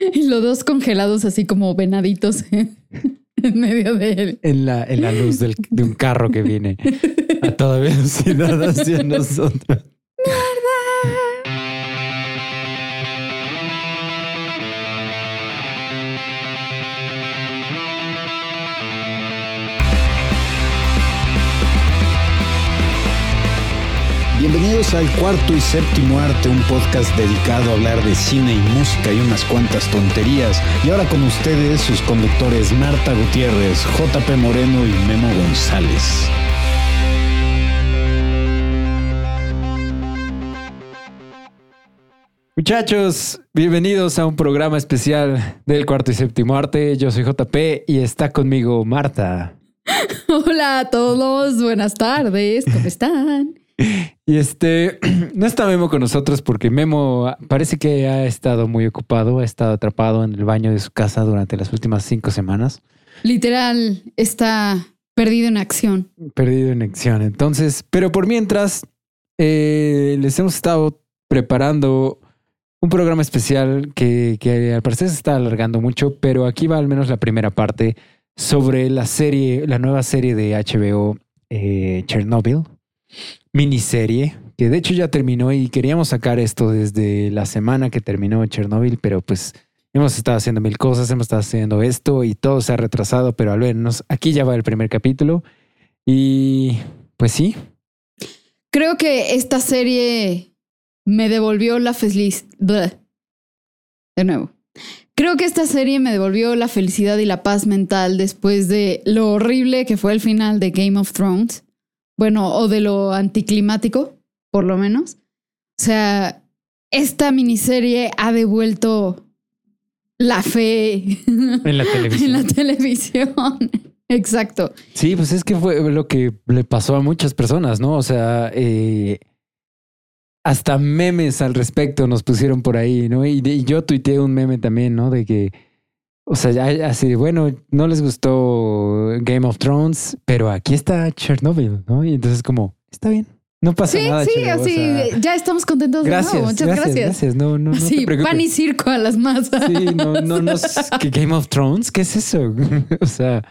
Y los dos congelados así como venaditos en medio de él. En la, en la luz del- de un carro que viene a toda velocidad hacia nosotros. Bienvenidos al cuarto y séptimo arte, un podcast dedicado a hablar de cine y música y unas cuantas tonterías. Y ahora con ustedes sus conductores Marta Gutiérrez, JP Moreno y Memo González. Muchachos, bienvenidos a un programa especial del cuarto y séptimo arte. Yo soy JP y está conmigo Marta. Hola a todos, buenas tardes, ¿cómo están? Y este, no está Memo con nosotros porque Memo parece que ha estado muy ocupado, ha estado atrapado en el baño de su casa durante las últimas cinco semanas, Literal, está perdido en acción. perdido en acción. Entonces, pero por mientras, eh, les hemos estado preparando un programa especial que, que al parecer se está alargando mucho, pero aquí va al menos la primera parte sobre la serie, la nueva serie de HBO, eh, Chernobyl, miniserie, que de hecho ya terminó y queríamos sacar esto desde la semana que terminó Chernobyl, pero pues hemos estado haciendo mil cosas, hemos estado haciendo esto y todo se ha retrasado, pero al menos aquí ya va el primer capítulo y pues sí, Creo que esta serie me devolvió la felicidad. De nuevo. Creo que esta serie me devolvió la felicidad y la paz mental después de lo horrible que fue el final de Game of Thrones. Bueno, o de lo anticlimático, por lo menos. O sea, esta miniserie ha devuelto la fe en la televisión. en la televisión. Exacto. Sí, pues es que fue lo que le pasó a muchas personas, ¿no? O sea, eh, hasta memes al respecto nos pusieron por ahí, ¿no? Y, de- y yo tuiteé un meme también, ¿no? De que, o sea, ya así, bueno, no les gustó Game of Thrones, pero aquí está Chernobyl, ¿no? Y entonces como, está bien, no pasa Sí, nada. sí, o así, sea, ya estamos contentos de gracias, nuevo. Muchas gracias, gracias. gracias. No, no, no Sí, te pan y circo a las masas. Sí, no, no, no Game of Thrones, ¿qué es eso? o sea,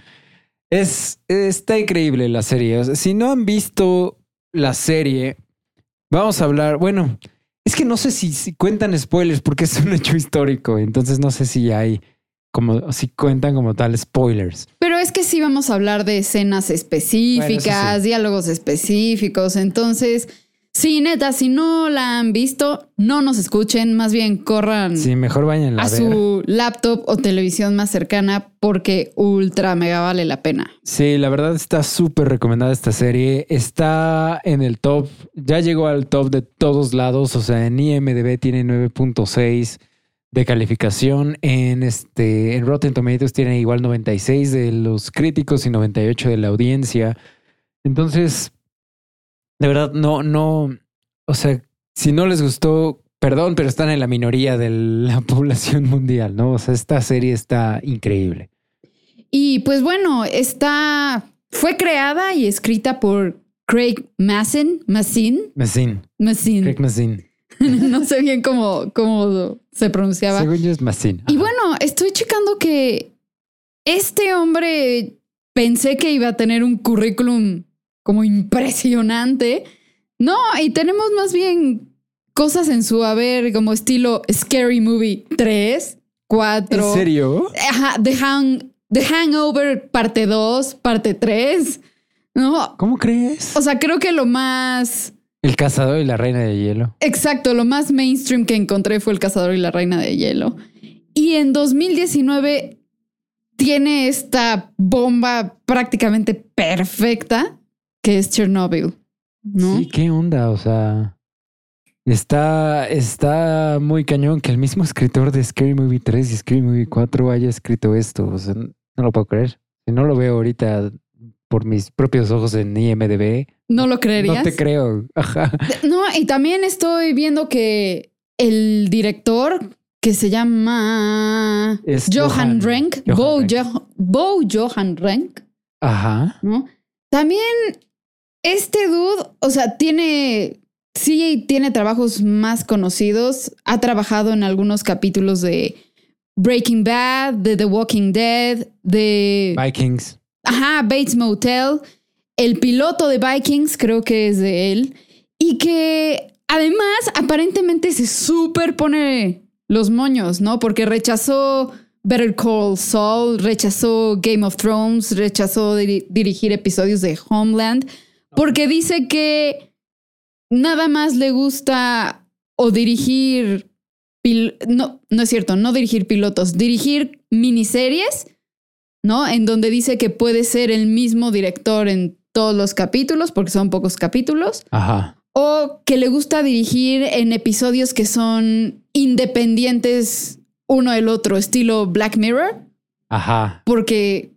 es, está increíble la serie. O sea, si no han visto la serie, vamos a hablar. Bueno, es que no sé si, si cuentan spoilers porque es un hecho histórico. Entonces no sé si hay como si cuentan como tal spoilers. Pero es que sí vamos a hablar de escenas específicas, Bueno, diálogos específicos. Entonces, sí, neta, si no la han visto, no nos escuchen, más bien corran Sí, mejor vayan a, a su laptop o televisión más cercana porque ultra mega vale la pena. Sí, la verdad está súper recomendada esta serie. Está en el top, ya llegó al top de todos lados. O sea, en IMDB tiene 9.6 de calificación. En este, en Rotten Tomatoes tiene igual 96 de los críticos y 98 de la audiencia. Entonces, de verdad, no, no, o sea, si no les gustó, perdón, pero están en la minoría de la población mundial, ¿no? O sea, esta serie está increíble. Y pues bueno, está, fue creada y escrita por Craig Massin, Massin, Mazin, Massin. Craig Mazin. no sé bien cómo, cómo se pronunciaba. Según yo es Mazin. Y bueno, estoy checando que este hombre pensé que iba a tener un currículum como impresionante. No, y tenemos más bien cosas en su haber como estilo Scary Movie 3, 4. ¿En serio? Ajá, The, Hang- The Hangover parte 2, parte 3. No, ¿Cómo crees? o sea, creo que lo más El cazador y la reina de hielo. Exacto, lo más mainstream que encontré fue El Cazador y la Reina de Hielo. Y en 2019 tiene esta bomba prácticamente perfecta que es Chernobyl, ¿no? Sí, qué onda, o sea. Está, está muy cañón que el mismo escritor de Scary Movie 3 y Scary Movie 4 haya escrito esto. O sea, no lo puedo creer. Si no lo veo ahorita por mis propios ojos en IMDB, ¿No lo creerías? no te creo. Ajá. No, y también estoy viendo que el director que se llama Es Johan, Johan Bo. Jo- Bo Johan Renck, Ajá. ¿no? También este dude, o sea, tiene, sí tiene trabajos más conocidos, ha trabajado en algunos capítulos de Breaking Bad, de The Walking Dead, de... Vikings. Ajá, Bates Motel. El piloto de Vikings creo que es de él. Y que además aparentemente se superpone los moños, ¿no? Porque rechazó Better Call Saul, rechazó Game of Thrones, rechazó diri- dirigir episodios de Homeland, porque dice que nada más le gusta o dirigir, no, no es cierto, no dirigir pilotos, dirigir miniseries, ¿no? En donde dice que puede ser el mismo director en todos los capítulos, porque son pocos capítulos, Ajá. o que le gusta dirigir en episodios que son independientes uno del otro, estilo Black Mirror, Ajá. porque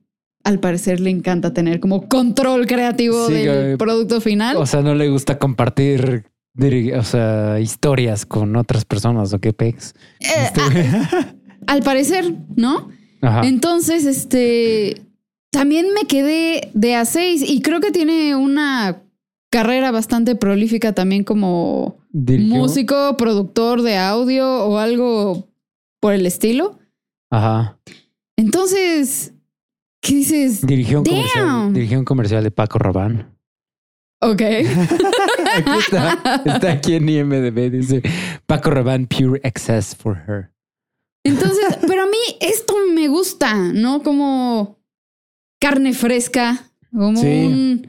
al parecer le encanta tener como control creativo Sí, del producto final. O sea, no le gusta compartir o sea, historias con otras personas o qué pex. Eh, Este, al parecer, ¿no? Ajá. Entonces, este, también me quedé de a seis y creo que tiene una carrera bastante prolífica también como Dirigió- músico, productor de audio o algo por el estilo. Ajá. Entonces, ¿qué dices? Dirigió un, comercial, dirigió un comercial de Paco Rabanne. Ok. aquí está, está aquí en IMDB, dice Paco Rabanne Pure Excess for Her. Entonces, pero a mí esto me gusta, ¿no? Como carne fresca, como Sí. un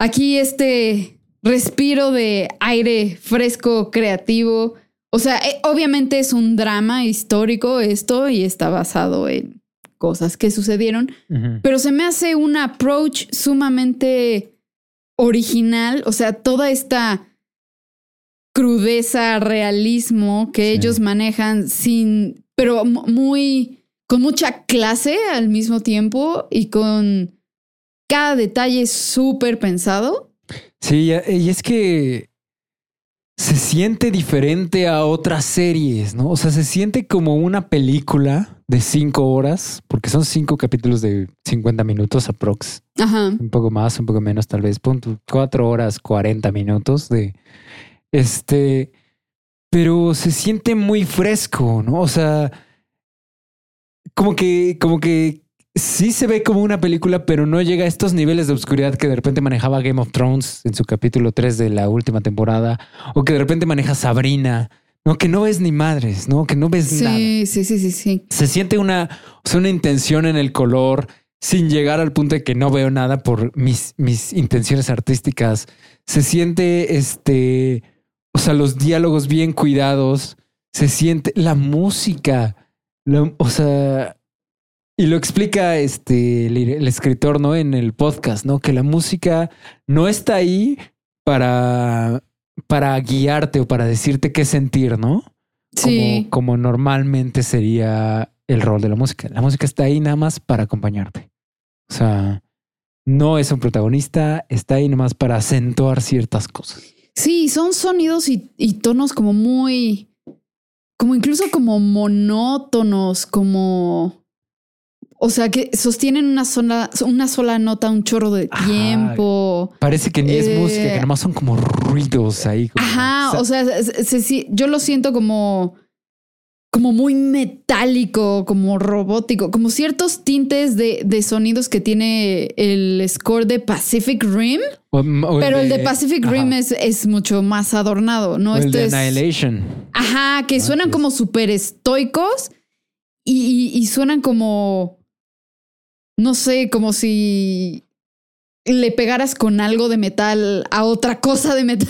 aquí este respiro de aire fresco, creativo. O sea, eh, obviamente es un drama histórico esto y está basado en cosas que sucedieron, pero se me hace un approach sumamente original, o sea, toda esta crudeza, realismo que Sí. ellos manejan sin, pero mu- muy, con mucha clase al mismo tiempo y con cada detalle súper pensado. Sí, y es que se siente diferente a otras series, ¿no? O sea, se siente como una película de cinco horas, porque son cinco capítulos de 50 minutos aprox. Ajá. un poco más, un poco menos, tal vez, punto, cuatro horas, 40 minutos de este, pero se siente muy fresco, ¿no? O sea, como que, como que sí se ve como una película, pero no llega a estos niveles de oscuridad que de repente manejaba Game of Thrones en su capítulo 3 de la última temporada, o que de repente maneja Sabrina, ¿no? Que no ves ni madres, ¿no? Que no ves nada Sí, sí, sí, sí, sí. se siente una, o sea, una intención en el color sin llegar al punto de que no veo nada por mis, mis intenciones artísticas. Se siente este, o sea, los diálogos bien cuidados. Se siente la música, la- o sea, y lo explica este el, el escritor, ¿no? En el podcast, ¿no? Que la música no está ahí para, para guiarte o para decirte qué sentir, ¿no? Sí. como, como normalmente sería el rol de la música. La música está ahí nada más para acompañarte. O sea, no es un protagonista, está ahí nada más para acentuar ciertas cosas. Sí, son sonidos y, y tonos como muy, como incluso como monótonos, como, o sea, que sostienen una sola, una sola nota, un chorro de Ajá. tiempo. Parece que ni es Eh, música, que nada más son como ruidos ahí. como- Ajá, o sea, se- se- se- yo lo siento como, como muy metálico, como robótico, como ciertos tintes de, de sonidos que tiene el score de Pacific Rim, o- o pero el de Pacific ajá. Rim es, es mucho más adornado, ¿no? o el de es- Annihilation. Ajá, que Ah, suenan como súper estoicos y, y- y suenan como, no sé, como si le pegaras con algo de metal a otra cosa de metal,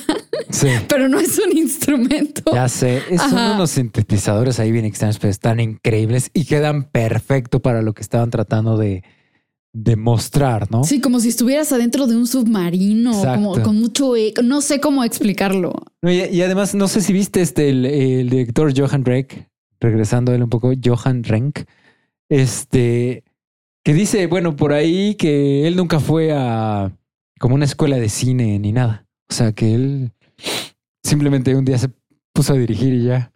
Sí. pero no es un instrumento. Ya sé, son Ajá. unos sintetizadores ahí bien extraños, pero están increíbles y quedan perfecto para lo que estaban tratando de, de mostrar, ¿no? Sí, como si estuvieras adentro de un submarino, como con mucho eco. No sé cómo explicarlo. No, y, y además, no sé si viste este, el, el director Johan Renck, regresando a él un poco, Johan Renck, este, que dice, bueno, por ahí que él nunca fue a como una escuela de cine ni nada. O sea, que él simplemente un día se puso a dirigir y ya.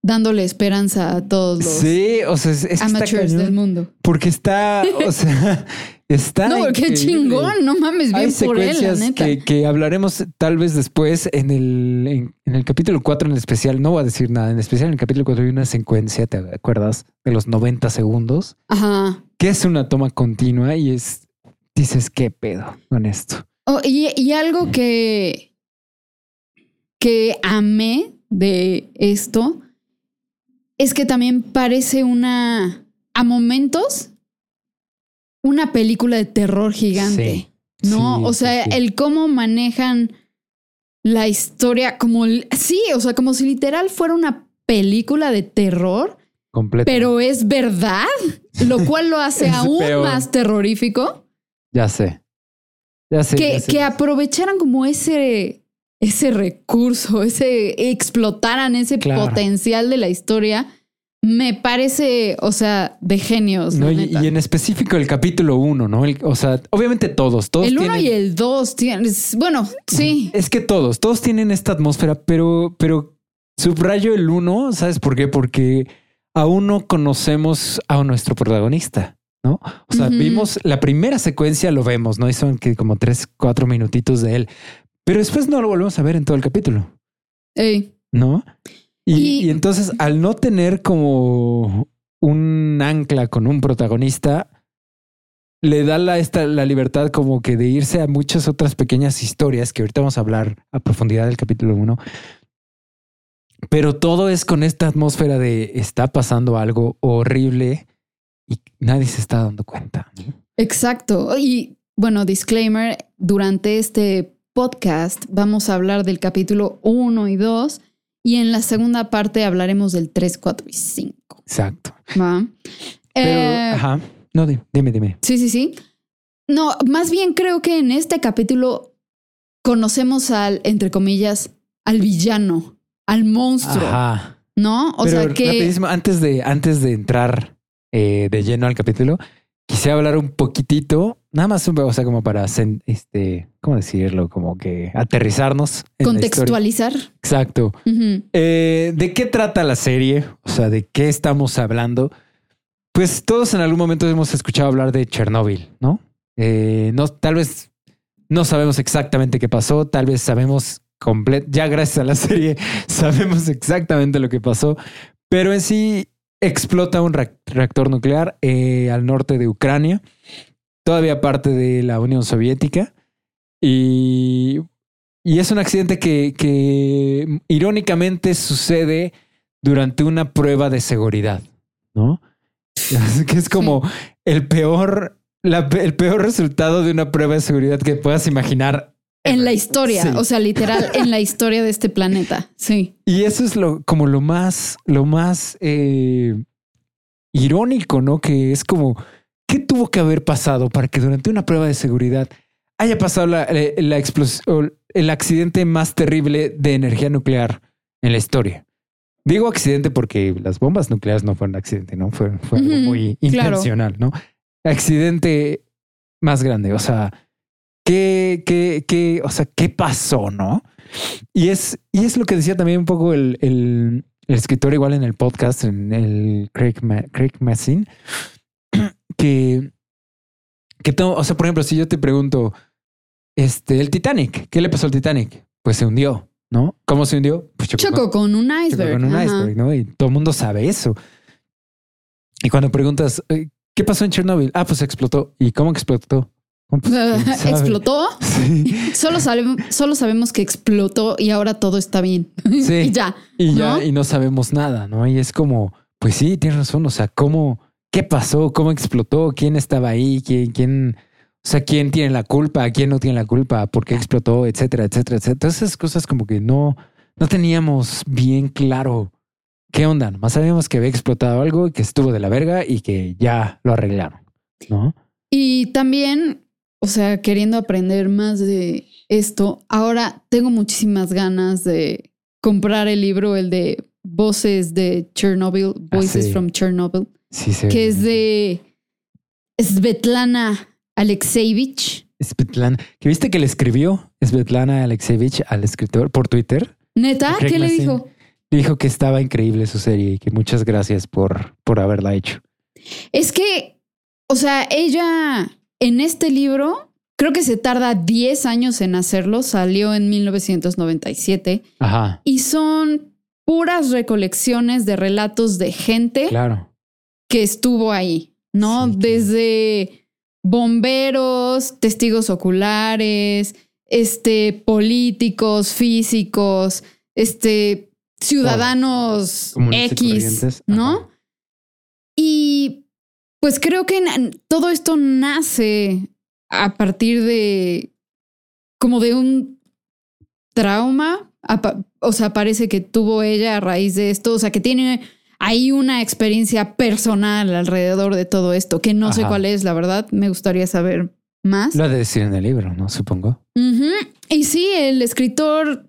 Dándole esperanza a todos los Sí, o sea, es, es que está amateurs del mundo. Porque está, o sea, Está No, qué chingón, no mames, bien Hay por él, la secuencias neta. que, que hablaremos tal vez después en el, en, en el capítulo 4 en especial. No voy a decir nada. En especial en el capítulo 4 hay una secuencia, ¿te acuerdas? De los 90 segundos, Ajá. que es una toma continua y es, dices, ¿qué pedo con esto? Oh, y, y algo que, que amé de esto es que también parece una, a momentos, una película de terror gigante. Sí, ¿No? sí, o sea, sí. el cómo manejan la historia como... Sí, o sea, como si literal fuera una película de terror, Completo. pero es verdad, lo cual lo hace aún peor. más terrorífico. Ya sé. Ya sé. que, ya sé. que aprovecharan como ese, ese recurso, ese explotaran ese Claro. potencial de la historia, me parece, o sea, de genios. No, y, en específico el capítulo 1, ¿no? El- o sea, obviamente todos, todos el 1 tienen- y el 2 tienes, bueno, sí. Es que todos, todos tienen esta atmósfera, pero, pero subrayo el uno, ¿sabes por qué? Porque aún no conocemos a nuestro protagonista, ¿no? O sea, vimos la primera secuencia, lo vemos, ¿no? Y son que como tres, cuatro minutitos de él, pero después no lo volvemos a ver en todo el capítulo, Ey, ¿no? Y, Y- y entonces, al no tener como un ancla con un protagonista, le da la, esta, la libertad como que de irse a muchas otras pequeñas historias que ahorita vamos a hablar a profundidad del capítulo 1. Pero todo es con esta atmósfera de está pasando algo horrible y nadie se está dando cuenta. exacto. Y bueno, disclaimer, durante este podcast vamos a hablar del capítulo 1 y 2 y en la segunda parte hablaremos del 3, 4 y 5. Exacto. ¿va? Pero, Eh, ajá. No, di- dime, dime. Sí, sí, sí. No, más bien creo que en este capítulo conocemos al, entre comillas, al villano, al monstruo, Ajá. ¿no? O Pero sea que... rapidísimo, antes de, antes de entrar eh, de lleno al capítulo, quisiera hablar un poquitito, nada más, un- o sea, como para, este, ¿cómo decirlo? Como que aterrizarnos. en la historia. Contextualizar. Exacto. Eh, ¿De qué trata la serie? O sea, ¿de qué estamos hablando? Pues todos en algún momento hemos escuchado hablar de Chernóbil, ¿no? Eh, no, tal vez no sabemos exactamente qué pasó, tal vez sabemos completo, ya gracias a la serie sabemos exactamente lo que pasó, pero en sí explota un reac- reactor nuclear eh, al norte de Ucrania, todavía parte de la Unión Soviética, y, y es un accidente que, que irónicamente sucede durante una prueba de seguridad, ¿no? que es como el peor, la el peor resultado de una prueba de seguridad que puedas imaginar. En la historia, Sí. o sea, literal, en la historia de este planeta. Sí. Y eso es lo, como lo más, lo más eh, irónico, ¿no? Que es como, ¿qué tuvo que haber pasado para que durante una prueba de seguridad haya pasado la, eh, la el accidente más terrible de energía nuclear en la historia? Digo accidente porque las bombas nucleares no fueron accidente, ¿no? Fue, fue algo Ujú, muy claro. intencional, ¿no? Accidente más grande, o sea, ¿qué, qué, qué, o sea, qué pasó, no? Y es, y es lo que decía también un poco el, el, el escritor igual en el podcast, en el Craig, Ma- Craig Massin, que, que todo, o sea, por ejemplo, si yo te pregunto, este, el Titanic, ¿qué le pasó al Titanic? Pues se hundió, ¿no? ¿Cómo se hundió? Pues chocó, con un chocó iceberg. con un ajá. iceberg, ¿no? Y todo el mundo sabe eso. Y cuando preguntas, ¿qué pasó en Chernobyl? Ah, pues explotó. ¿Y cómo que explotó? "Oh, pues, ¿quién sabe?" Explotó. Sí. Solo, sabemos- solo sabemos que explotó y ahora todo está bien. Sí. y ya. Y ya, ¿No? y no sabemos nada, ¿no? Y es como, pues sí, tienes razón. O sea, ¿cómo, qué pasó? ¿Cómo explotó? ¿Quién estaba ahí? ¿Quién, quién, o sea, quién tiene la culpa? ¿Quién no tiene la culpa? ¿Por qué explotó? Etcétera, etcétera, etcétera. Todas esas cosas como que no, no teníamos bien claro qué onda. Nomás sabíamos que había explotado algo y que estuvo de la verga y que ya lo arreglaron, ¿no? Y también, o sea, queriendo aprender más de esto, ahora tengo muchísimas ganas de comprar el libro, el de Voces de Chernobyl, Voices sí. from Chernobyl, Sí, se que es de Svetlana Alexeyevich. Svetlana. ¿Que viste que le escribió Svetlana Alexeyevich al escritor por Twitter? ¿Neta? ¿Qué le dijo? Dijo que estaba increíble su serie y que muchas gracias por, por haberla hecho. Es que, o sea, ella en este libro, creo que se tarda 10 años en hacerlo, salió en 1997 Ajá. y son puras recolecciones de relatos de gente Claro. Que estuvo ahí, ¿no? Sí. Desde bomberos, testigos oculares, este, políticos, físicos, este, ciudadanos X. ¿no? Ajá. Y pues creo que todo esto nace a partir de como de un trauma, o sea, parece que tuvo ella a raíz de esto, o sea, que tiene ahí una experiencia personal alrededor de todo esto, que no sé cuál es, la verdad, me gustaría saber más. Lo ha de decir en el libro, ¿no? Supongo. Y sí, el escritor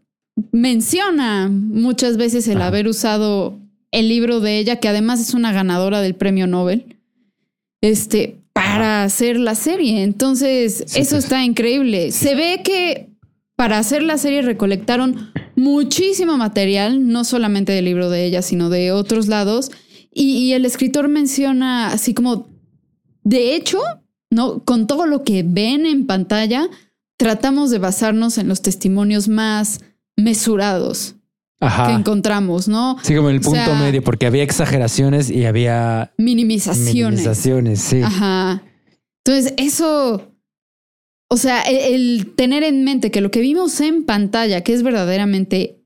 menciona muchas veces el Ajá. haber usado el libro de ella, que además es una ganadora del premio Nobel, este, para hacer la serie. Entonces, Sí, eso pues. está increíble. Se ve que para hacer la serie recolectaron muchísimo material, no solamente del libro de ella, sino de otros lados. Y, y el escritor menciona así como, de hecho, no, con todo lo que ven en pantalla, tratamos de basarnos en los testimonios más mesurados que encontramos, ¿no? Sí, como el O punto sea, medio, porque había exageraciones y había Minimizaciones. minimizaciones. Sí. Ajá. Entonces, eso, o sea, el, el tener en mente que lo que vimos en pantalla, que es verdaderamente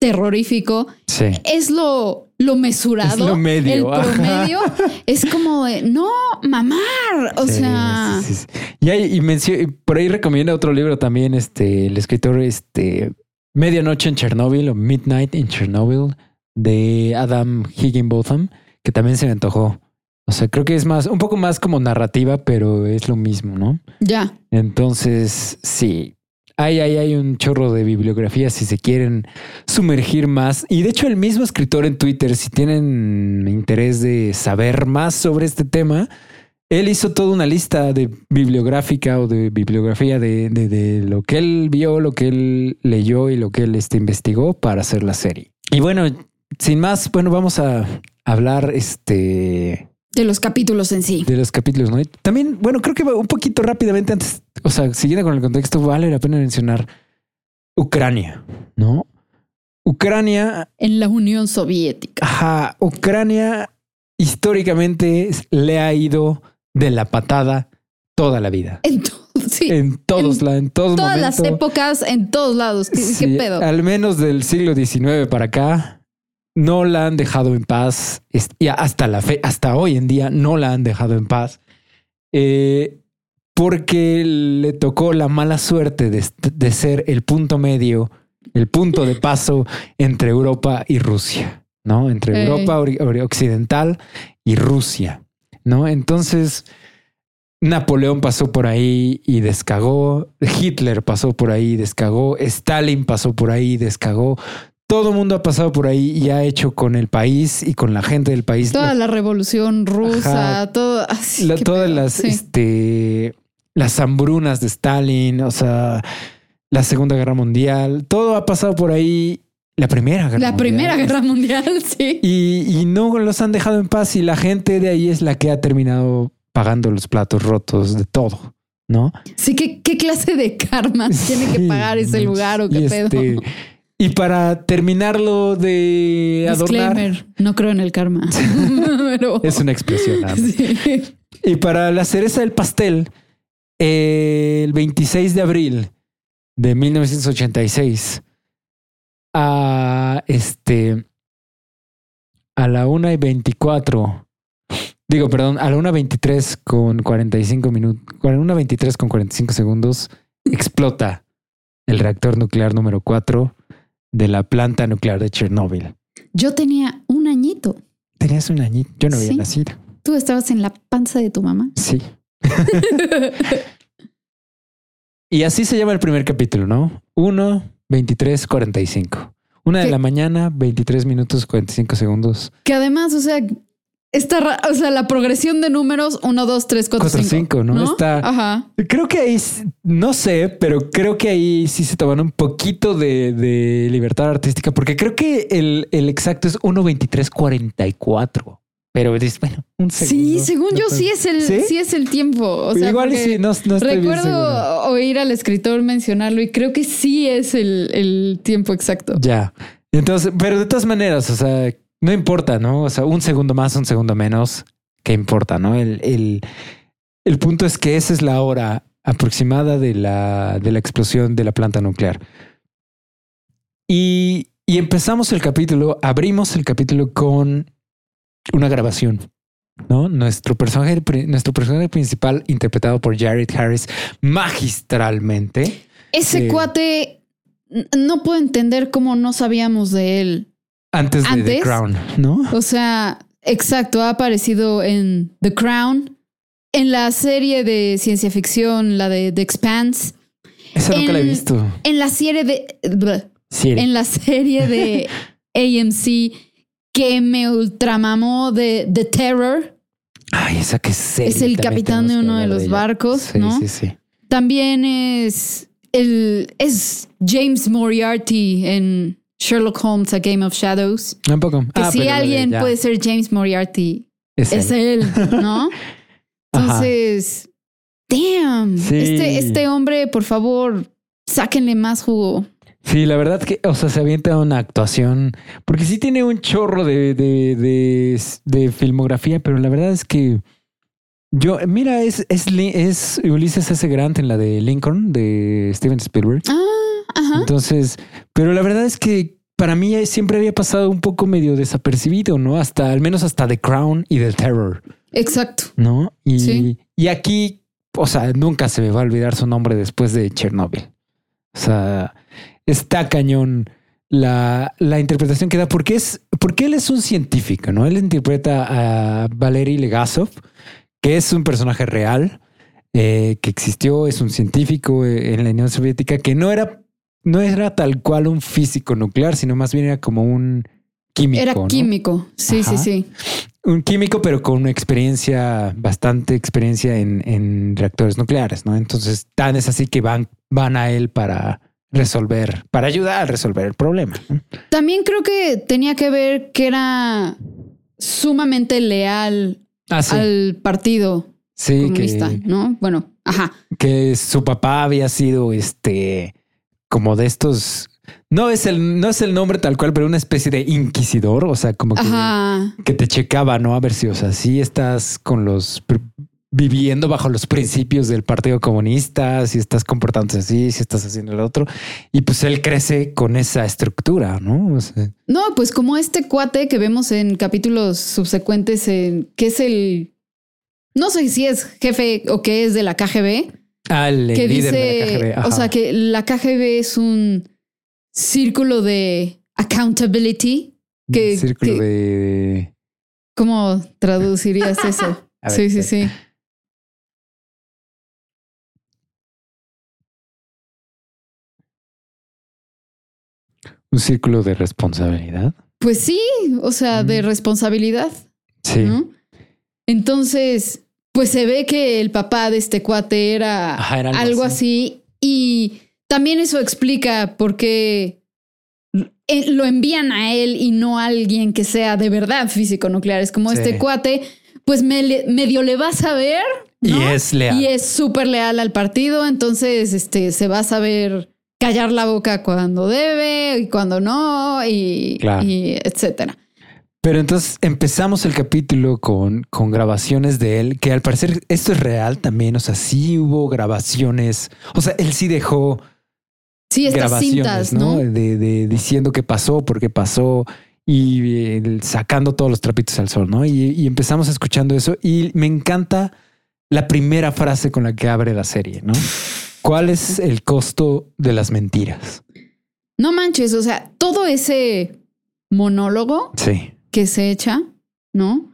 terrorífico, Sí. es lo, lo mesurado. Es lo medio, El promedio es como de, no, mamar. O Sí, sea, sí. Y, hay- y por ahí recomienda otro libro también, este, el escritor, este, Medianoche en Chernobyl o Midnight in Chernobyl de Adam Higginbotham, que también se me antojó. O sea, creo que es más, un poco más como narrativa, pero es lo mismo, ¿no? ya. Entonces, sí, hay, hay, hay un chorro de bibliografía si se quieren sumergir más. Y de hecho, el mismo escritor en Twitter, si tienen interés de saber más sobre este tema, él hizo toda una lista de bibliográfica o de bibliografía de, de- de lo que él vio, lo que él leyó y lo que él este, investigó para hacer la serie. Y bueno, sin más, bueno, vamos a hablar este De los capítulos en sí. de los capítulos, ¿no? Y También, bueno, creo que un poquito rápidamente antes, o sea, siguiendo con el contexto, vale la pena mencionar Ucrania, ¿no? Ucrania, En la Unión Soviética. ajá, Ucrania históricamente le ha ido de la patada toda la vida. En todo, sí. En todos, En la, en todas las épocas, en todos lados. ¿Qué, pedo? Al menos del siglo XIX para acá, no la han dejado en paz. Y hasta la fe, hasta hoy en día, no la han dejado en paz. Eh, porque le tocó la mala suerte de, de ser el punto medio, el punto de paso entre Europa y Rusia, ¿no? Entre. Europa occidental y Rusia, ¿no? Entonces, Napoleón pasó por ahí y descagó, Hitler pasó por ahí y descagó, Stalin pasó por ahí y descagó. Todo el mundo ha pasado por ahí y ha hecho con el país y con la gente del país Toda la revolución rusa, Ajá. todo. así, la- qué todas pedo. las, Sí. este, las hambrunas de Stalin, o sea, la Segunda Guerra Mundial, todo ha pasado por ahí. La Primera Guerra La Mundial. Primera Guerra Mundial, sí. Y, y no los han dejado en paz y la gente de ahí es la que ha terminado pagando los platos rotos de todo, ¿no? Sí, ¿qué, qué clase de karma tiene que pagar ese lugar o qué pedo? este, Y para terminarlo de adornar, Disclaimer, no creo en el karma. Pero, es una expresión. sí. Y para la cereza del pastel, eh, el 26 de abril de 1986, a este a la 1 y 24, digo, perdón, a la 1 y 23 con 45 minutos, a la 1 y 23 con 45 segundos, explota el reactor nuclear número 4 de la planta nuclear de Chernóbil. Yo tenía un añito. Tenías un añito, yo no había Sí. nacido. Tú estabas en la panza de tu mamá. Sí. Y así se llama el primer capítulo, ¿no? 1, 23, 45. Una de la mañana, 23 minutos, 45 segundos. Que además, o sea, esta, ra- o sea, la progresión de números 1, 2, 3, 4, Cuatro, 5. cinco, ¿no? Está- Ajá. Creo que ahí, no sé, pero creo que ahí sí se toman un poquito de, de libertad artística, porque creo que el, el exacto es 1, 23, 44. pero dices, bueno, un segundo. Sí, según no yo sí es el, ¿Sí? ¿Sí? es el tiempo. O sea, Igual sí, no, no estoy bien recuerdo oír al escritor mencionarlo y creo que sí es el, el tiempo exacto. Ya. Entonces, pero de todas maneras, o sea, no importa, ¿no? O sea, un segundo más, un segundo menos, ¿qué importa, no? El, el, el punto es que esa es la hora aproximada de la, de la explosión de la planta nuclear. Y, y empezamos el capítulo, abrimos el capítulo con una grabación. ¿No? Nuestro personaje, nuestro personaje principal, interpretado por Jared Harris magistralmente. Ese Sí. cuate no puedo entender cómo no sabíamos de él. Antes de The. Crown, ¿no? O sea, exacto, ha aparecido en The Crown, en la serie de ciencia ficción, la de The Expanse, Esa nunca la he en- visto. en la serie de bleh, en la serie de AMC que me ultramamó de The Terror. Ay, esa que serie Es el capitán de uno de los barcos, Sí, ¿no? Sí, sí. También es el es James Moriarty en Sherlock Holmes A Game of Shadows. Tampoco. Que Ah, si alguien ya, puede ser James Moriarty, es es él. él, ¿no? Ajá. Entonces, damn, Sí. este, este hombre, por favor, sáquenle más jugo. Sí, la verdad que, o sea, se avienta una actuación, porque sí tiene un chorro de, de, de, de filmografía, pero la verdad es que yo, mira, es, es, es Ulises S. Grant en la de Lincoln de Steven Spielberg. Ah, ajá. Entonces, pero la verdad es que para mí siempre había pasado un poco medio desapercibido, ¿no? Hasta, al menos hasta The Crown y The Terror. Exacto. ¿no? Y, Sí. y aquí, o sea, nunca se me va a olvidar su nombre después de Chernobyl. O sea, está cañón la, la interpretación que da, porque es, porque él es un científico, ¿no? Él interpreta a Valery Legasov, que es un personaje real, eh, que existió, es un científico eh, en la Unión Soviética, que no era, no era tal cual un físico nuclear, sino más bien era como un químico. Era ¿no? químico. Sí, Ajá. sí, sí. un químico, pero con una experiencia, bastante experiencia en, en reactores nucleares, ¿no? Entonces, tan es así que van, van a él para resolver, para ayudar a resolver el problema. También creo que tenía que ver que era sumamente leal Ah, sí. al partido sí, comunista, que, ¿no? Bueno, ajá. que su papá había sido este, como de estos, no es el, no es el nombre tal cual, pero una especie de inquisidor, o sea, como que, que te checaba, ¿no? A ver si, o sea, si estás con los viviendo bajo los principios del Partido Comunista, si estás comportándote así, si estás haciendo el otro. Y pues él crece con esa estructura, ¿no? O sea, No, pues como este cuate que vemos en capítulos subsecuentes, en, que es el. No sé si es jefe o qué es de la KGB, al que líder de la dice. KGB. O sea, que la KGB es un círculo de accountability. que- Un círculo que- de... ¿Cómo traducirías eso? Sí, sí, sí. Un círculo de responsabilidad. Pues sí, o sea, de Mm. responsabilidad. Sí. ¿no? Entonces, pues se ve que el papá de este cuate era, Ajá, era algo algo así. así. Y también eso explica por qué eh, lo envían a él y no a alguien que sea de verdad físico nuclear. Es como Sí. este cuate, pues me medio le va a saber. Y es leal. Y es súper leal al partido, entonces este, se va a saber callar la boca cuando debe y cuando no, y, Claro. y etcétera. Pero entonces empezamos el capítulo con, con grabaciones de él, que al parecer esto es real también. O sea, sí hubo grabaciones. O sea, él sí dejó Sí, estas grabaciones, cintas, ¿no? ¿no? De, de diciendo qué pasó, por qué pasó y eh, sacando todos los trapitos al sol, ¿no? Y, y empezamos escuchando eso y me encanta la primera frase con la que abre la serie, ¿no? ¿Cuál es el costo de las mentiras? No manches, o sea, todo ese monólogo Sí, que se echa, ¿no?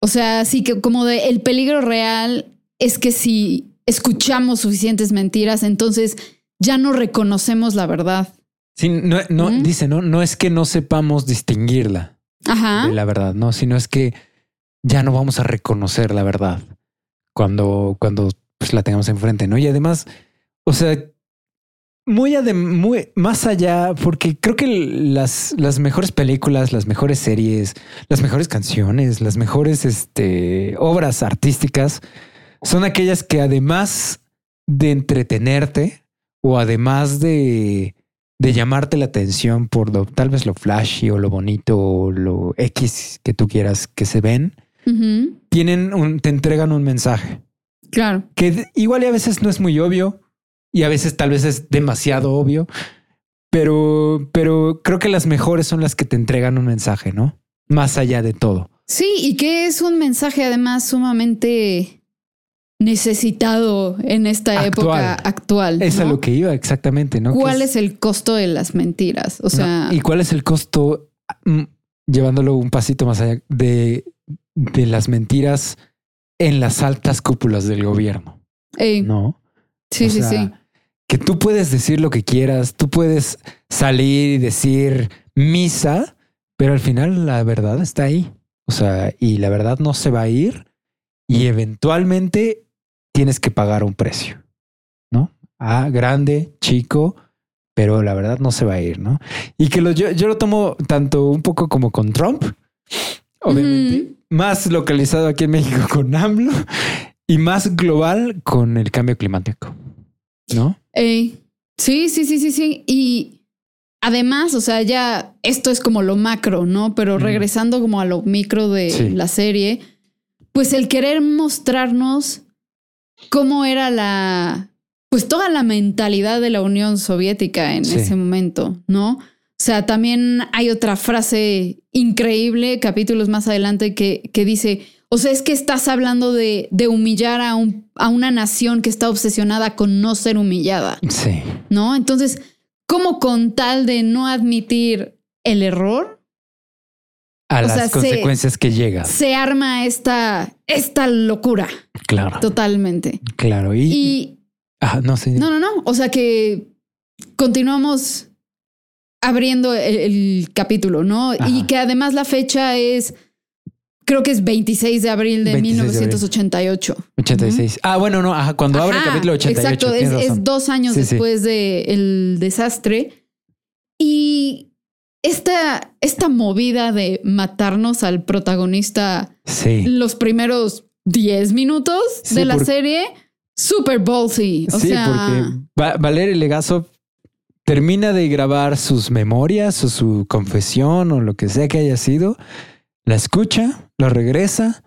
O sea, sí que como de el peligro real es que si escuchamos suficientes mentiras, entonces ya no reconocemos la verdad. sí no, no Ujú. dice, no, no es que no sepamos distinguirla Ajá. de la verdad, no, sino es que ya no vamos a reconocer la verdad cuando, cuando pues, la tengamos enfrente, ¿no? Y además, o sea, muy, más allá, porque creo que las, las mejores películas, las mejores series, las mejores canciones, las mejores este, obras artísticas son aquellas que además de entretenerte o además de, de llamarte la atención por lo, tal vez lo flashy o lo bonito o lo X que tú quieras que se ven, tienen un, te entregan un mensaje Claro. que igual y a veces no es muy obvio y a veces tal vez es demasiado obvio, pero, pero creo que las mejores son las que te entregan un mensaje, ¿no? Más allá de todo. Sí, y que es un mensaje además sumamente necesitado en esta Actual. época actual. Es a ¿no? lo que iba exactamente, ¿no? ¿Cuál es el costo de las mentiras? O no, sea, ¿Y cuál es el costo, mm, llevándolo un pasito más allá, de, de las mentiras en las altas cúpulas del gobierno? ey, ¿No? sí, O sí, sea, sí. Que tú puedes decir lo que quieras, tú puedes salir y decir misa, pero al final la verdad está ahí. O sea, y la verdad no se va a ir y eventualmente tienes que pagar un precio, ¿no? Ah, grande, chico, pero la verdad no se va a ir, ¿no? Y que lo, yo, yo lo tomo tanto un poco como con Trump, obviamente, más localizado aquí en México con AMLO y más global con el cambio climático, ¿no? Ey, sí, sí, sí, sí, sí. Y además, o sea, ya esto es como lo macro, ¿no? Pero regresando como a lo micro de Sí. la serie, pues el querer mostrarnos cómo era la, pues toda la mentalidad de la Unión Soviética en Sí. ese momento, ¿no? O sea, también hay otra frase increíble, capítulos más adelante, que, que dice, o sea, es que estás hablando de, de humillar a, un, a una nación que está obsesionada con no ser humillada, Sí. ¿no? Entonces, ¿cómo con tal de no admitir el error, A O las sea, se- consecuencias que llegan. se arma esta, esta locura Claro. totalmente? Claro. Y, Y ah, no sé. no, no, no, o sea que continuamos abriendo el, el capítulo, ¿no? Ajá. Y que además la fecha es, creo que es 26 de abril de 26 de abril. 1988. 86. Ah, bueno, no. Ajá, cuando abre el capítulo 88. Exacto, es, dos años Sí, sí. después del desastre. Y esta, esta movida de matarnos al protagonista Sí. los primeros 10 minutos de la serie, super ballsy. O sí, sea, porque Va- Valery Legasov termina de grabar sus memorias o su confesión o lo que sea que haya sido, la escucha, lo regresa,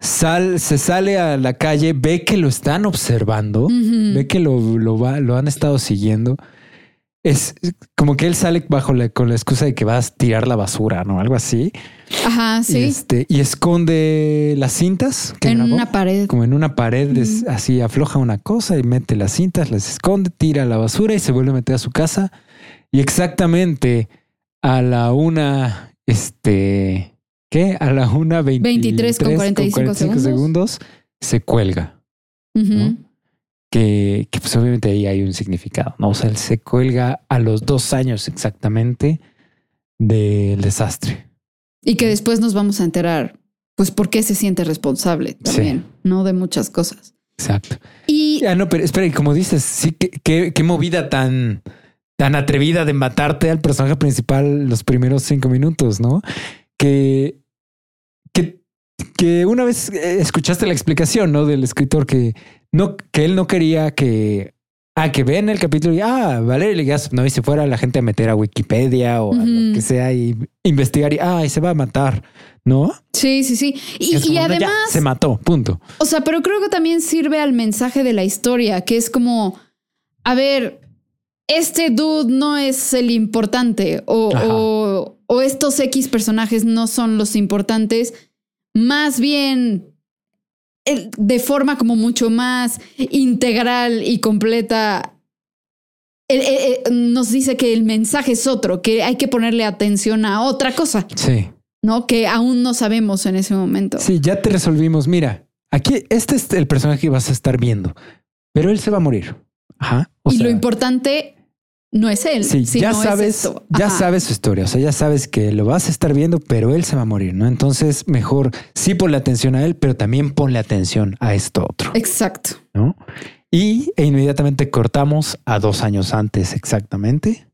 sal, se sale a la calle, ve que lo están observando, ve que lo, lo, va- lo han estado siguiendo. Es como que él sale bajo la, con la excusa de que vas a tirar la basura, ¿no? Algo así. Ajá, Y, sí. este, y esconde las cintas que en grabó una pared. como en una pared, des- así afloja una cosa y mete las cintas, las esconde, tira la basura y se vuelve a meter a su casa. Y exactamente a la una, este, ¿qué? A la una 23 con 45 segundos se cuelga. Que, que pues obviamente ahí hay un significado, ¿no? O sea, él se cuelga a los dos años exactamente del desastre. Y que después nos vamos a enterar, pues, por qué se siente responsable también, ¿no? De muchas cosas. Exacto. Y Ah, no, pero espera, y como dices, sí, que qué, qué movida tan, tan atrevida de matarte al personaje principal los primeros cinco minutos, ¿no? Que, que, que una vez eh, escuchaste la explicación, ¿no? Del escritor que no, que él no quería que, ah, que vean el capítulo y, ah, Valeria no, y se fuera la gente a meter a Wikipedia o a lo que sea y investigar y, ah, y se va a matar, ¿no? sí, sí, sí. Y, ya, además, se mató, punto. o sea, pero creo que también sirve al mensaje de la historia, que es como, a ver, este dude no es el importante o, o, o estos X personajes no son los importantes, más bien de forma como mucho más integral y completa. nos dice que el mensaje es otro, que hay que ponerle atención a otra cosa, Sí. ¿no? Que aún no sabemos en ese momento. Sí, ya te resolvimos. Mira, aquí este es el personaje que vas a estar viendo, pero él se va a morir. Ajá. O y sea, lo importante no es él. Sí, ya sabes, ya sabes su historia. O sea, ya sabes que lo vas a estar viendo, pero él se va a morir, ¿no? Entonces, mejor sí ponle atención a él, pero también ponle atención a esto otro, Exacto. ¿no? Y e inmediatamente cortamos a dos años antes exactamente.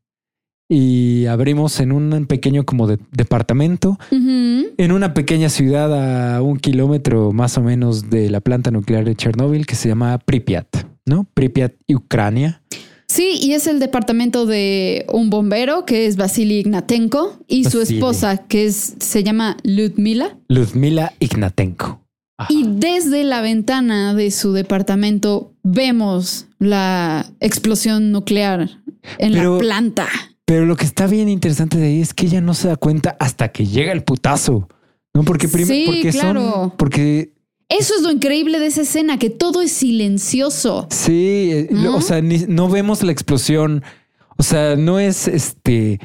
Y abrimos en un pequeño como de- departamento, en una pequeña ciudad a un kilómetro más o menos de la planta nuclear de Chernóbil que se llama Pripyat, ¿no? Pripyat, Ucrania. Sí, y es el departamento de un bombero que es Vasily Ignatenko y su esposa que es, se llama Ludmila. Ludmila Ignatenko. Ajá. Y desde la ventana de su departamento vemos la explosión nuclear en Pero- la planta. Pero lo que está bien interesante de ahí es que ella no se da cuenta hasta que llega el putazo. No, porque primero, Sí, porque son, porque Eso es lo increíble de esa escena, que todo es silencioso. sí, eh, o sea, ni- no vemos la explosión. O sea, no es este,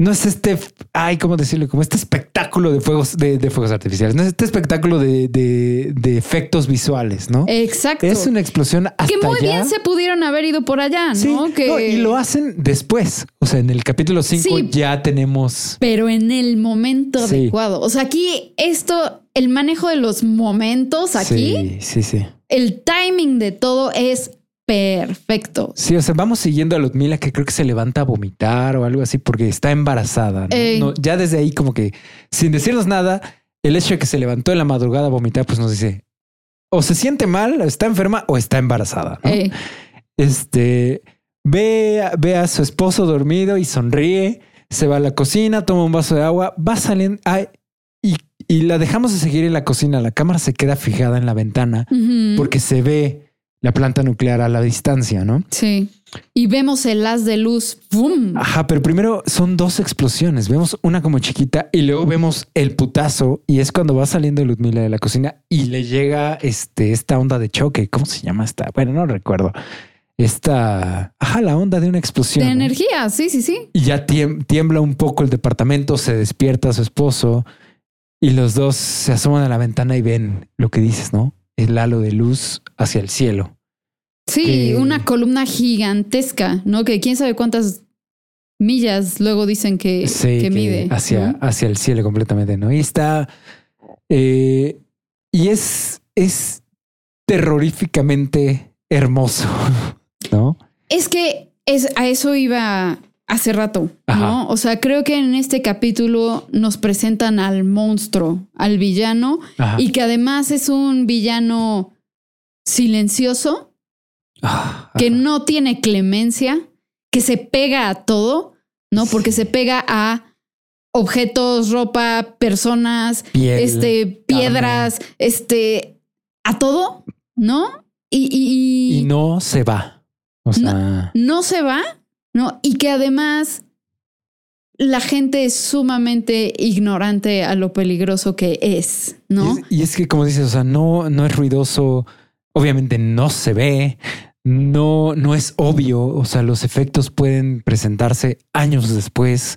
no es este, ay, ¿cómo decirlo? Como este espectáculo de fuegos, de, de fuegos artificiales. No es este espectáculo de, de- de efectos visuales, ¿no? Exacto. es una explosión hasta que muy allá. bien se pudieron haber ido por allá, Sí, ¿no? Que... no, y lo hacen después. O sea, en el capítulo 5 Sí. ya tenemos. Pero en el momento Sí. adecuado. O sea, aquí esto, el manejo de los momentos aquí, Sí, sí, sí. el timing de todo es perfecto. Sí, o sea, vamos siguiendo a Ludmila que creo que se levanta a vomitar o algo así porque está embarazada. ¿no? Ya desde ahí como que sin decirnos nada, el hecho de que se levantó en la madrugada a vomitar pues nos dice o se siente mal, está enferma o está embarazada. ¿no? Eh, Este ve, a- ve a su esposo dormido y sonríe, se va a la cocina, toma un vaso de agua, va saliendo ay, y, y la dejamos de seguir en la cocina. La cámara se queda fijada en la ventana porque se ve la planta nuclear a la distancia, ¿no? Sí. Y vemos el haz de luz. ¡Bum! Ajá, pero primero son dos explosiones. Vemos una como chiquita y luego vemos el putazo y es cuando va saliendo Ludmila de la cocina y le llega este, esta onda de choque. ¿Cómo se llama esta? Bueno, no recuerdo. Esta, ajá, la onda de una explosión. De ¿no? energía, sí, sí, sí. Y ya tiem- tiembla un poco el departamento, se despierta su esposo y los dos se asoman a la ventana y ven lo que dices, ¿no? El halo de luz hacia el cielo. Sí, Que- una columna gigantesca, ¿no? Que quién sabe cuántas millas luego dicen que, Sí, que que mide. hacia, ¿no? hacia el cielo completamente, ¿no? Y está. eh, y es, es terroríficamente hermoso, ¿no? Es que es, a eso iba hace rato, Ajá. ¿no? O sea, creo que en este capítulo nos presentan al monstruo, al villano, Ajá. y que además es un villano silencioso, Ah, que no tiene clemencia, que se pega a todo, ¿no? Porque Sí. se pega a objetos, ropa, personas, Piel, este, piedras, este, a todo, ¿no? Y, y- Y no se va. O sea, no se va, ¿no? Y que además la gente es sumamente ignorante a lo peligroso que es, ¿no? Y es, y es que, como dices, o sea, no, no es ruidoso. Obviamente no se ve. No, no es obvio. O sea, los efectos pueden presentarse años después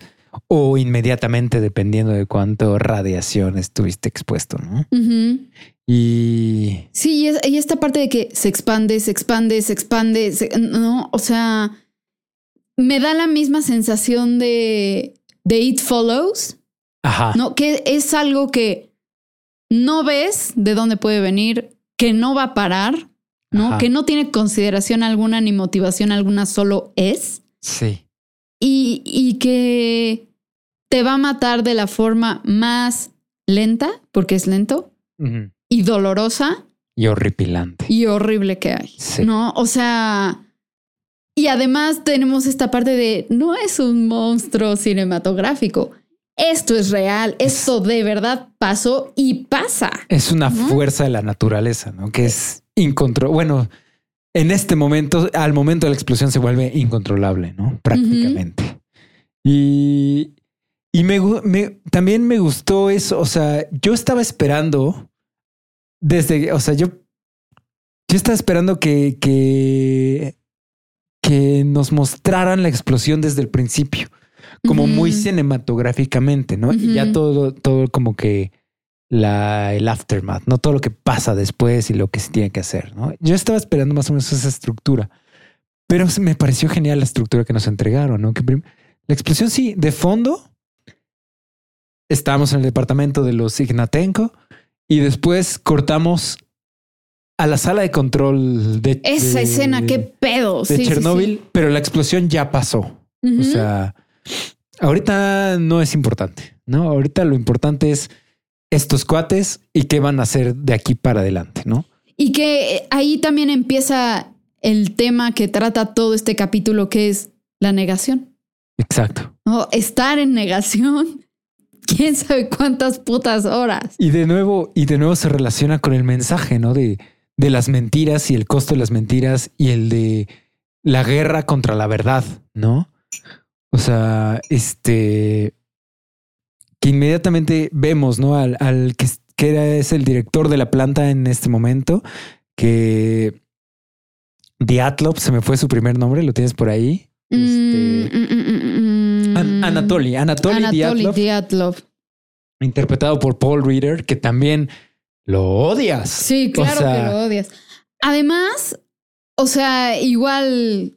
o inmediatamente, dependiendo de cuánto radiación estuviste expuesto, ¿no? Y Sí, y, es- y esta parte de que se expande, se expande, se expande, se- no, o sea, me da la misma sensación de, de It Follows, ajá, ¿no? Que es algo que no ves de dónde puede venir, que no va a parar, ¿no? Ajá. Que no tiene consideración alguna ni motivación alguna, solo es. sí, Y, y que te va a matar de la forma más lenta, porque es lento, y dolorosa y horripilante. y horrible que hay. Sí. ¿No? O sea, y además tenemos esta parte de no es un monstruo cinematográfico. Esto es real, esto de verdad pasó y pasa. Es una fuerza de la naturaleza, ¿no? Que es incontrolable. Bueno, en este momento, al momento de la explosión se vuelve incontrolable, ¿no? Prácticamente. Y, y me, me- también me gustó eso. O sea, yo estaba esperando desde, o sea, yo, yo estaba esperando que, que, que nos mostraran la explosión desde el principio, como muy cinematográficamente, ¿no? Y ya todo, todo como que la, el aftermath, no todo lo que pasa después y lo que se tiene que hacer, ¿no? Yo estaba esperando más o menos esa estructura, pero me pareció genial la estructura que nos entregaron, ¿no? Que la explosión sí, de fondo, estábamos en el departamento de los Ignatenko y después cortamos a la sala de control de Esa de- escena, qué pedo. de Sí, sí, sí. Chernobyl, pero la explosión ya pasó. O sea, ahorita no es importante, ¿no? Ahorita lo importante es estos cuates y qué van a hacer de aquí para adelante, ¿no? Y que eh, ahí también empieza el tema que trata todo este capítulo, que es la negación. Exacto. ¿no? Estar en negación, quién sabe cuántas putas horas. Y de nuevo, y de nuevo se relaciona con el mensaje, ¿no? De, de las mentiras y el costo de las mentiras y el de la guerra contra la verdad, ¿no? O sea, este que inmediatamente vemos, ¿no? Al, al que, que era, es el director de la planta en este momento, que Diatlov, se me fue su primer nombre, lo tienes por ahí. Este, Mm, mm, mm, mm, An-. Anatoly, Anatoly, Anatoly Diatlov, interpretado por Paul Reader, que también lo odias. Sí, claro O sea, que lo odias. Además, o sea, igual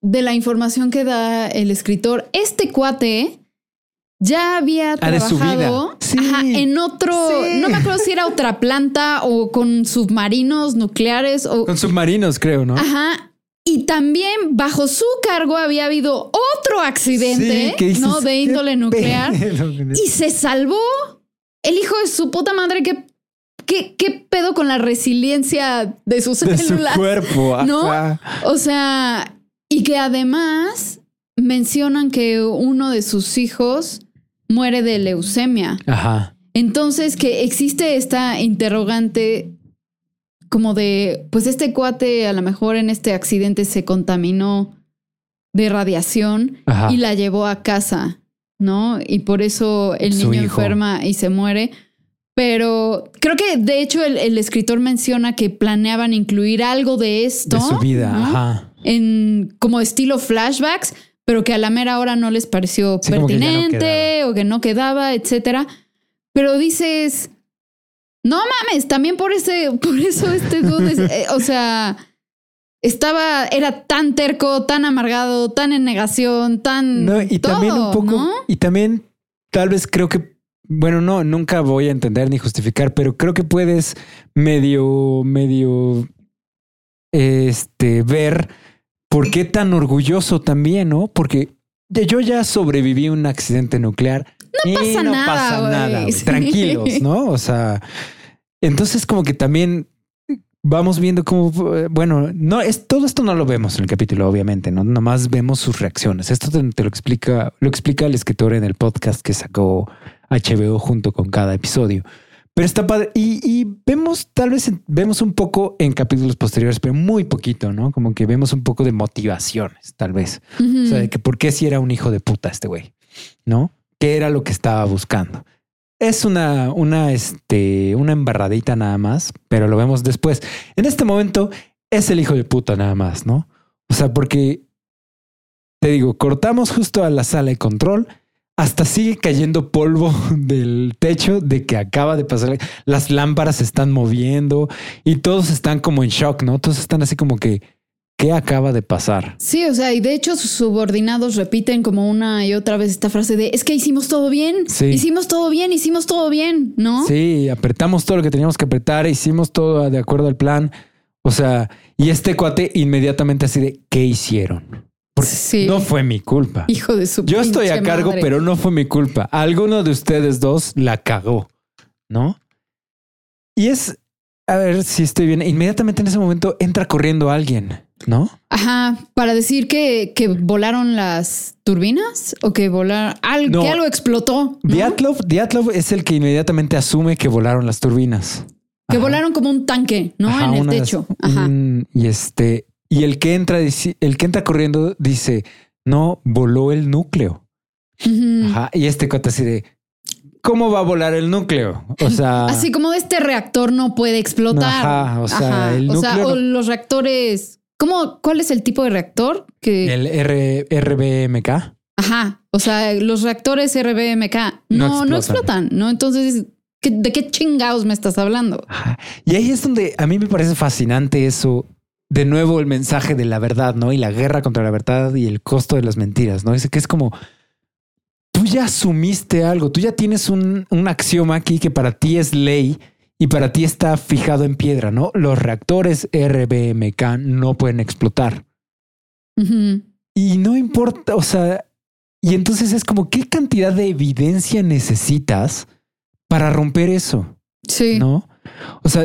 de la información que da el escritor, este cuate ya había trabajado vida. Sí. ajá, en otro, Sí. no me acuerdo si era otra planta o con submarinos nucleares o Con submarinos, creo, ¿no? ajá. Y también bajo su cargo había habido otro accidente, Sí, que ¿no? De ¿qué índole nuclear. Y se salvó el hijo de su puta madre. ¿Qué, qué, qué pedo con la resiliencia de sus de su células? cuerpo. ¿No? ajá. O sea, y que además mencionan que uno de sus hijos muere de leucemia. Ajá. Entonces, que existe esta interrogante como de, pues este cuate a lo mejor en este accidente se contaminó de radiación Ajá. y la llevó a casa, ¿no? Y por eso el Su niño hijo. enferma y se muere. Pero creo que de hecho el, el escritor menciona que planeaban incluir algo de esto de su vida. ¿no? Ajá. en como estilo flashbacks, pero que a la mera hora no les pareció Sí, como que ya no pertinente o que no quedaba, etcétera. Pero dices, no mames, también por ese, por eso este dude, es- eh, o sea, estaba, era tan terco, tan amargado, tan en negación, tan No, y también un poco, ¿no? y también tal vez creo que, bueno, no, nunca voy a entender ni justificar, pero creo que puedes medio, medio, este, ver por qué tan orgulloso también, ¿no? Porque yo ya sobreviví a un accidente nuclear. No pasa no nada, pasa nada. Tranquilos, ¿no? O sea, entonces como que también vamos viendo cómo, bueno, no es todo esto no lo vemos en el capítulo, obviamente, no nomás vemos sus reacciones. Esto te, te lo explica, lo explica el escritor en el podcast que sacó HBO junto con cada episodio. Pero está padre y, y vemos tal vez vemos un poco en capítulos posteriores, pero muy poquito, ¿no? Como que vemos un poco de motivaciones, tal vez. O sea, de que por qué si era un hijo de puta este güey, ¿no? ¿Qué era lo que estaba buscando? Es una, una, este, una embarradita nada más, pero lo vemos después. En este momento es el hijo de puta nada más, ¿no? O sea, porque te digo, cortamos justo a la sala de control, hasta sigue cayendo polvo del techo de que acaba de pasar. Las lámparas se están moviendo y todos están como en shock, ¿no? Todos están así como que, ¿qué acaba de pasar? Sí, o sea, y de hecho sus subordinados repiten como una y otra vez esta frase de es que hicimos todo bien, Sí. hicimos todo bien, hicimos todo bien, ¿no? Sí, apretamos todo lo que teníamos que apretar, hicimos todo de acuerdo al plan. O sea, y este cuate inmediatamente así de ¿qué hicieron? Porque Sí. no fue mi culpa. Hijo de su Yo estoy a cargo, madre. pero no fue mi culpa. Alguno de ustedes dos la cagó, ¿no? Y es, a ver si estoy bien. Inmediatamente en ese momento entra corriendo alguien, ¿no? Ajá, para decir que, que volaron las turbinas o que volaron algo, No. que algo explotó. ¿no? Diatlov, Diatlov es el que inmediatamente asume que volaron las turbinas. Que Ajá. volaron como un tanque, ¿no? Ajá, en el techo. las- Ajá. un- y este, y el que entra, el que entra corriendo dice, no, voló el núcleo. Ajá. Y este cuate así de, ¿cómo va a volar el núcleo? O sea, Así como este reactor no puede explotar. Ajá, o sea, el o sea, los reactores. ¿Cómo? ¿Cuál es el tipo de reactor? Que el R, RBMK. Ajá. O sea, los reactores RBMK No no, no explotan. ¿no? Entonces, ¿qué- ¿de qué chingados me estás hablando? Ajá. Y ahí es donde a mí me parece fascinante eso. De nuevo, el mensaje de la verdad, ¿no? Y la guerra contra la verdad y el costo de las mentiras, ¿no? Dice que es como tú ya asumiste algo, tú ya tienes un, un axioma aquí que para ti es ley y para ti está fijado en piedra, ¿no? Los reactores RBMK no pueden explotar. Y no importa, o sea, y entonces es como, ¿qué cantidad de evidencia necesitas para romper eso? Sí. ¿No? O sea,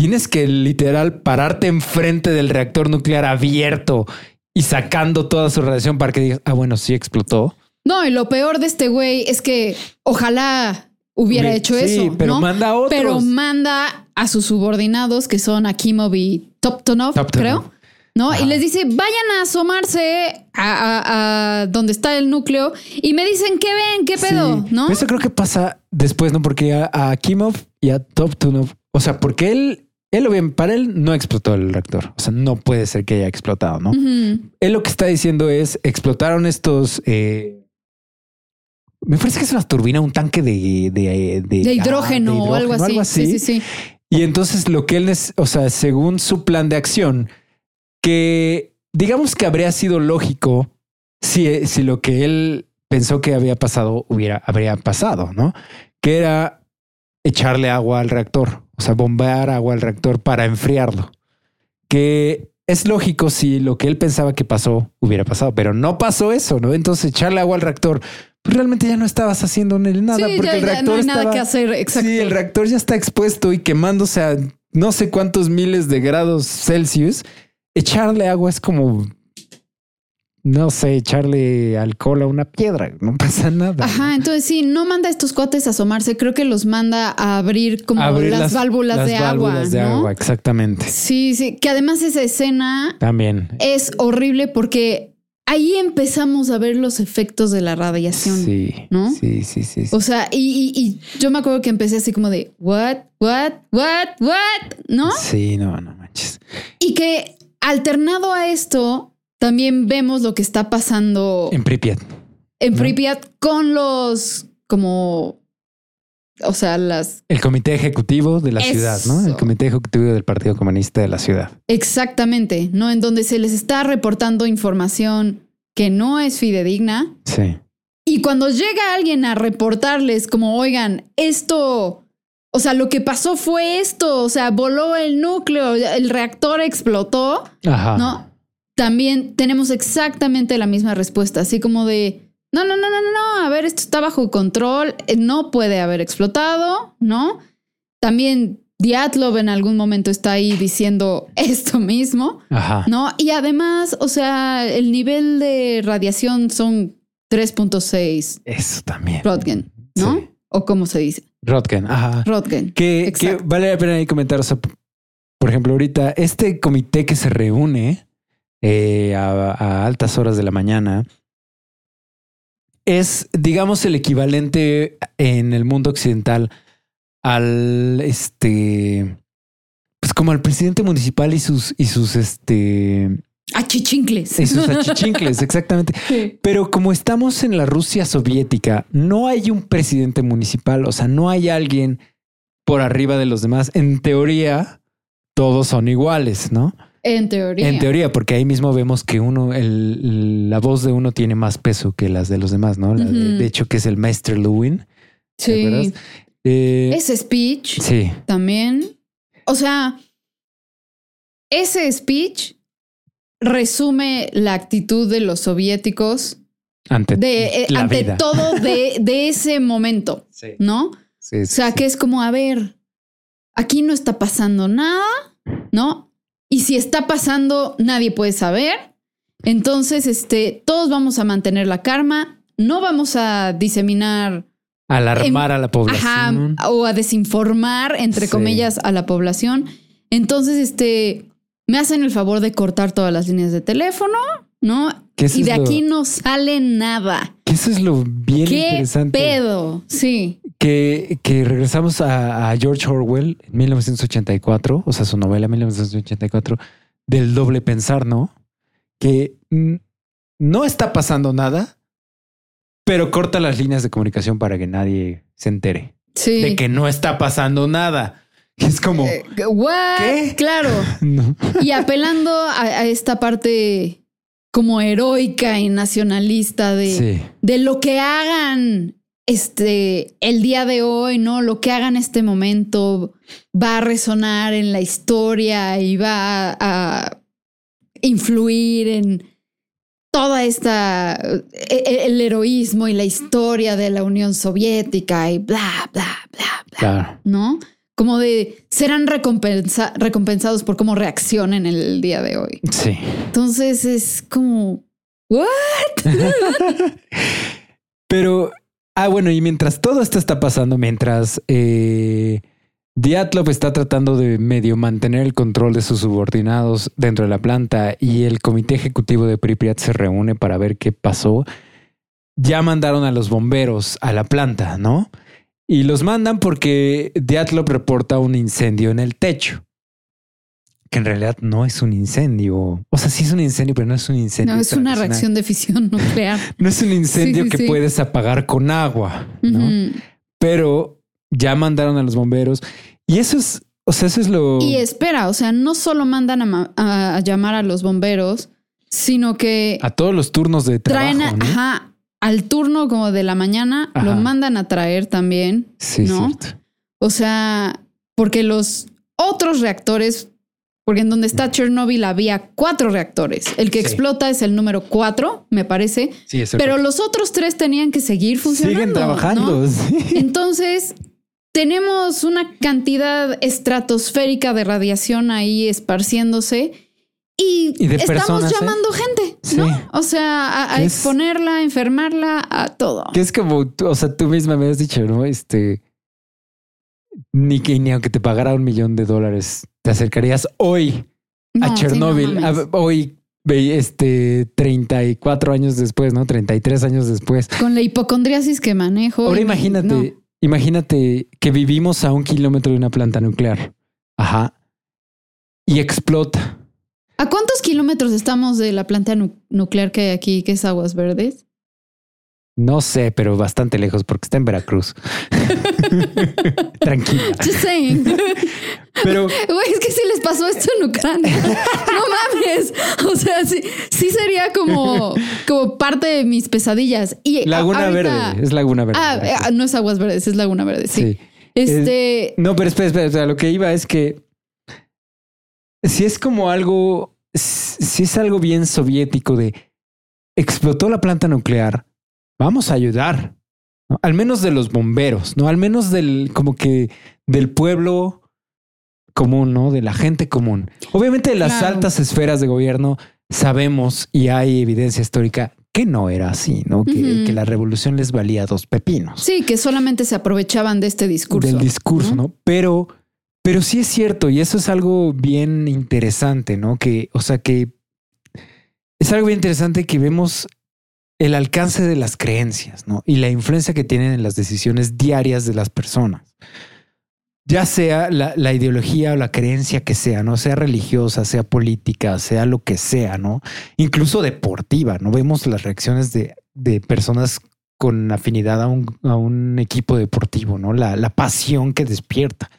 tienes que literal pararte enfrente del reactor nuclear abierto y sacando toda su radiación para que digas, ah, bueno, sí explotó. No, y lo peor de este güey es que ojalá hubiera hecho sí, eso. pero ¿no? manda a otros. Pero manda a sus subordinados que son Akimov y Toptonov, Toptonov. creo. ¿No? Ajá. Y les dice, vayan a asomarse a, a- a donde está el núcleo y me dicen qué ven, qué pedo, Sí, ¿no? Eso creo que pasa después, ¿no? Porque a, a Akimov y a Toptunov, o sea, porque él, él, lo bien, para él no explotó el reactor. O sea, no puede ser que haya explotado, ¿no? Él lo que está diciendo es explotaron estos. eh, me parece que es una turbina, un tanque de, de, de- De ah, hidrógeno, o algo así. Sí, sí, sí. Y entonces lo que él es, o sea, según su plan de acción, que digamos que habría sido lógico si, si lo que él pensó que había pasado hubiera, habría pasado, ¿no? Que era echarle agua al reactor, o sea, bombear agua al reactor para enfriarlo. Que es lógico si lo que él pensaba que pasó hubiera pasado, pero no pasó eso, ¿no? Entonces echarle agua al reactor, pues realmente ya no estabas haciendo nada, Sí, porque ya- el ya reactor no hay nada que hacer. Exacto. Sí, el reactor ya está expuesto y quemándose a no sé cuántos miles de grados Celsius. Echarle agua es como, no sé, echarle alcohol a una piedra. No pasa nada. Ajá, entonces sí, no manda a estos cuates a asomarse, creo que los manda a abrir como Abrir las, válvulas las de agua. válvulas de ¿no? agua, exactamente. Sí, sí, que además esa escena También. es horrible porque ahí empezamos a ver los efectos de la radiación. Sí, ¿no? sí, sí, sí. sí. O sea, y, y- y yo me acuerdo que empecé así como de, what, what, what, what, ¿no? Sí, no, no manches. Y que alternado a esto, también vemos lo que está pasando En Pripyat. en ¿no? Pripyat con los como, o sea, las El comité ejecutivo de la Eso. ciudad, ¿no? El comité ejecutivo del Partido Comunista de la ciudad. exactamente, ¿no? En donde se les está reportando información que no es fidedigna. Sí. Y cuando llega alguien a reportarles como, oigan, esto, o sea, lo que pasó fue esto, o sea, voló el núcleo, el reactor explotó, Ajá. ¿no? También tenemos exactamente la misma respuesta, así como de, no, no, no, no, no, no, a ver, esto está bajo control, eh, no puede haber explotado, ¿no? También Diatlov en algún momento está ahí diciendo esto mismo, Ajá. ¿no? Y además, o sea, el nivel de radiación son 3.6 Eso también. Röntgen, ¿no? Sí. O cómo se dice, Röntgen. Ajá. Röntgen. Que, que vale la pena ahí comentar. O sea, por ejemplo, ahorita este comité que se reúne eh, a, a altas horas de la mañana es, digamos, el equivalente en el mundo occidental al este, pues como al presidente municipal y sus y sus este Achichincles. y sus achichincles, exactamente. Sí. Pero como estamos en la Rusia soviética, no hay un presidente municipal, o sea, no hay alguien por arriba de los demás. En teoría, todos son iguales, ¿no? En teoría. En teoría, porque ahí mismo vemos que uno, el- la voz de uno tiene más peso que las de los demás, ¿no? La de, hecho, que es el Maestro Lewin. ¿te Sí. Eh, Ese speech sí, también. O sea, ese speech resume la actitud de los soviéticos ante, de, eh, la ante vida. todo de, de ese momento, Sí, ¿no? sí, O sea, sí. que es como, a ver, aquí no está pasando nada, ¿no? Y si está pasando, nadie puede saber. Entonces, este, todos vamos a mantener la karma, no vamos a diseminar alarmar a la población. Ajá, o a desinformar, entre Sí. comillas, a la población. Entonces, este, me hacen el favor de cortar todas las líneas de teléfono, ¿no? Y de lo- aquí no sale nada. Que eso es lo bien ¿Qué interesante. pedo? Sí. Que, que regresamos a, a George Orwell en 1984, o sea, su novela 1984, del doble pensar, ¿no? Que no está pasando nada, pero corta las líneas de comunicación para que nadie se entere Sí. de que no está pasando nada. Es como, Eh, ¿What? ¿Qué? Claro. no. Y apelando a, a esta parte como heroica y nacionalista de, Sí, de lo que hagan este, el día de hoy, ¿no? Lo que haga en este momento va a resonar en la historia y va a, influir en toda esta, e- e- el heroísmo y la historia de la Unión Soviética y bla, bla, bla, bla, Claro. ¿no? Como de serán recompensa- recompensados por cómo reaccionen el día de hoy. Sí. Entonces es como, ¿what? Pero, ah, bueno, y mientras todo esto está pasando, mientras eh, Diatlov está tratando de medio mantener el control de sus subordinados dentro de la planta y el comité ejecutivo de Pripyat se reúne para ver qué pasó, ya mandaron a los bomberos a la planta, ¿no? Y los mandan porque Diatlov reporta un incendio en el techo. Que en realidad no es un incendio. O sea, sí es un incendio, pero no es un incendio. No, es una reacción de fisión nuclear. No es un incendio Sí, sí, que sí. puedes apagar con agua, ¿no? Pero ya mandaron a los bomberos y eso es, o sea, eso es lo. Y espera, o sea, no solo mandan a, ma- a- a llamar a los bomberos, sino que a todos los turnos de trabajo. traen a- ¿no? ajá, al turno como de la mañana, lo mandan a traer también. Sí, ¿no? cierto. O sea, porque los otros reactores, porque en donde está Chernobyl había cuatro reactores. El que Sí. explota es el número cuatro, me parece. Sí, eso Pero los otros tres tenían que seguir funcionando. siguen trabajando. ¿no? sí. Entonces, tenemos una cantidad estratosférica de radiación ahí esparciéndose y, estamos personas, ¿eh? llamando gente, Sí. ¿no? O sea, a, es- exponerla, a enfermarla, a todo. Que es como, tú- o sea, tú misma me has dicho, ¿no? Este. Ni que ni aunque te pagara un millón de dólares, te acercarías hoy No, a sí, no Chernóbil. mames. a- hoy, este, 34 años después, ¿no? 33 años después. Con la hipocondriasis que manejo. Ahora imagínate, no. imagínate que vivimos a un kilómetro de una planta nuclear. Ajá. Y explota. ¿A cuántos kilómetros estamos de la planta nu- nuclear que hay aquí, que es Aguas Verdes? No sé, pero bastante lejos porque está en Veracruz. Tranquila. Just saying. Pero Güey, es que si les pasó esto en Ucrania. No mames. O sea, sí, sí sería como, como parte de mis pesadillas. Y Laguna ahorita- Verde. Es Laguna Verde. Ah, eh, no es Aguas Verdes, es Laguna Verde, sí. Sí. Este. No, pero espera, espera, espera, Lo que iba es que si es como algo, si es algo bien soviético de explotó la planta nuclear, vamos a ayudar. ¿no? Al menos de los bomberos, no al menos del como que del pueblo común, no de la gente común. Obviamente, las Claro. altas esferas de gobierno sabemos y hay evidencia histórica que no era así, no que, la revolución les valía dos pepinos Sí, que solamente se aprovechaban de este discurso. del discurso, ¿no? ¿no? Pero, pero sí es cierto, y eso es algo bien interesante, ¿no? Que, o sea, que es algo bien interesante que vemos el alcance de las creencias, ¿no? Y la influencia que tienen en las decisiones diarias de las personas. Ya sea la, ideología o la creencia que sea, ¿no? Sea religiosa, sea política, sea lo que sea, ¿no? Incluso deportiva, ¿no? Vemos las reacciones de, de personas con afinidad a un, a un equipo deportivo, ¿no? La, la pasión que despierta.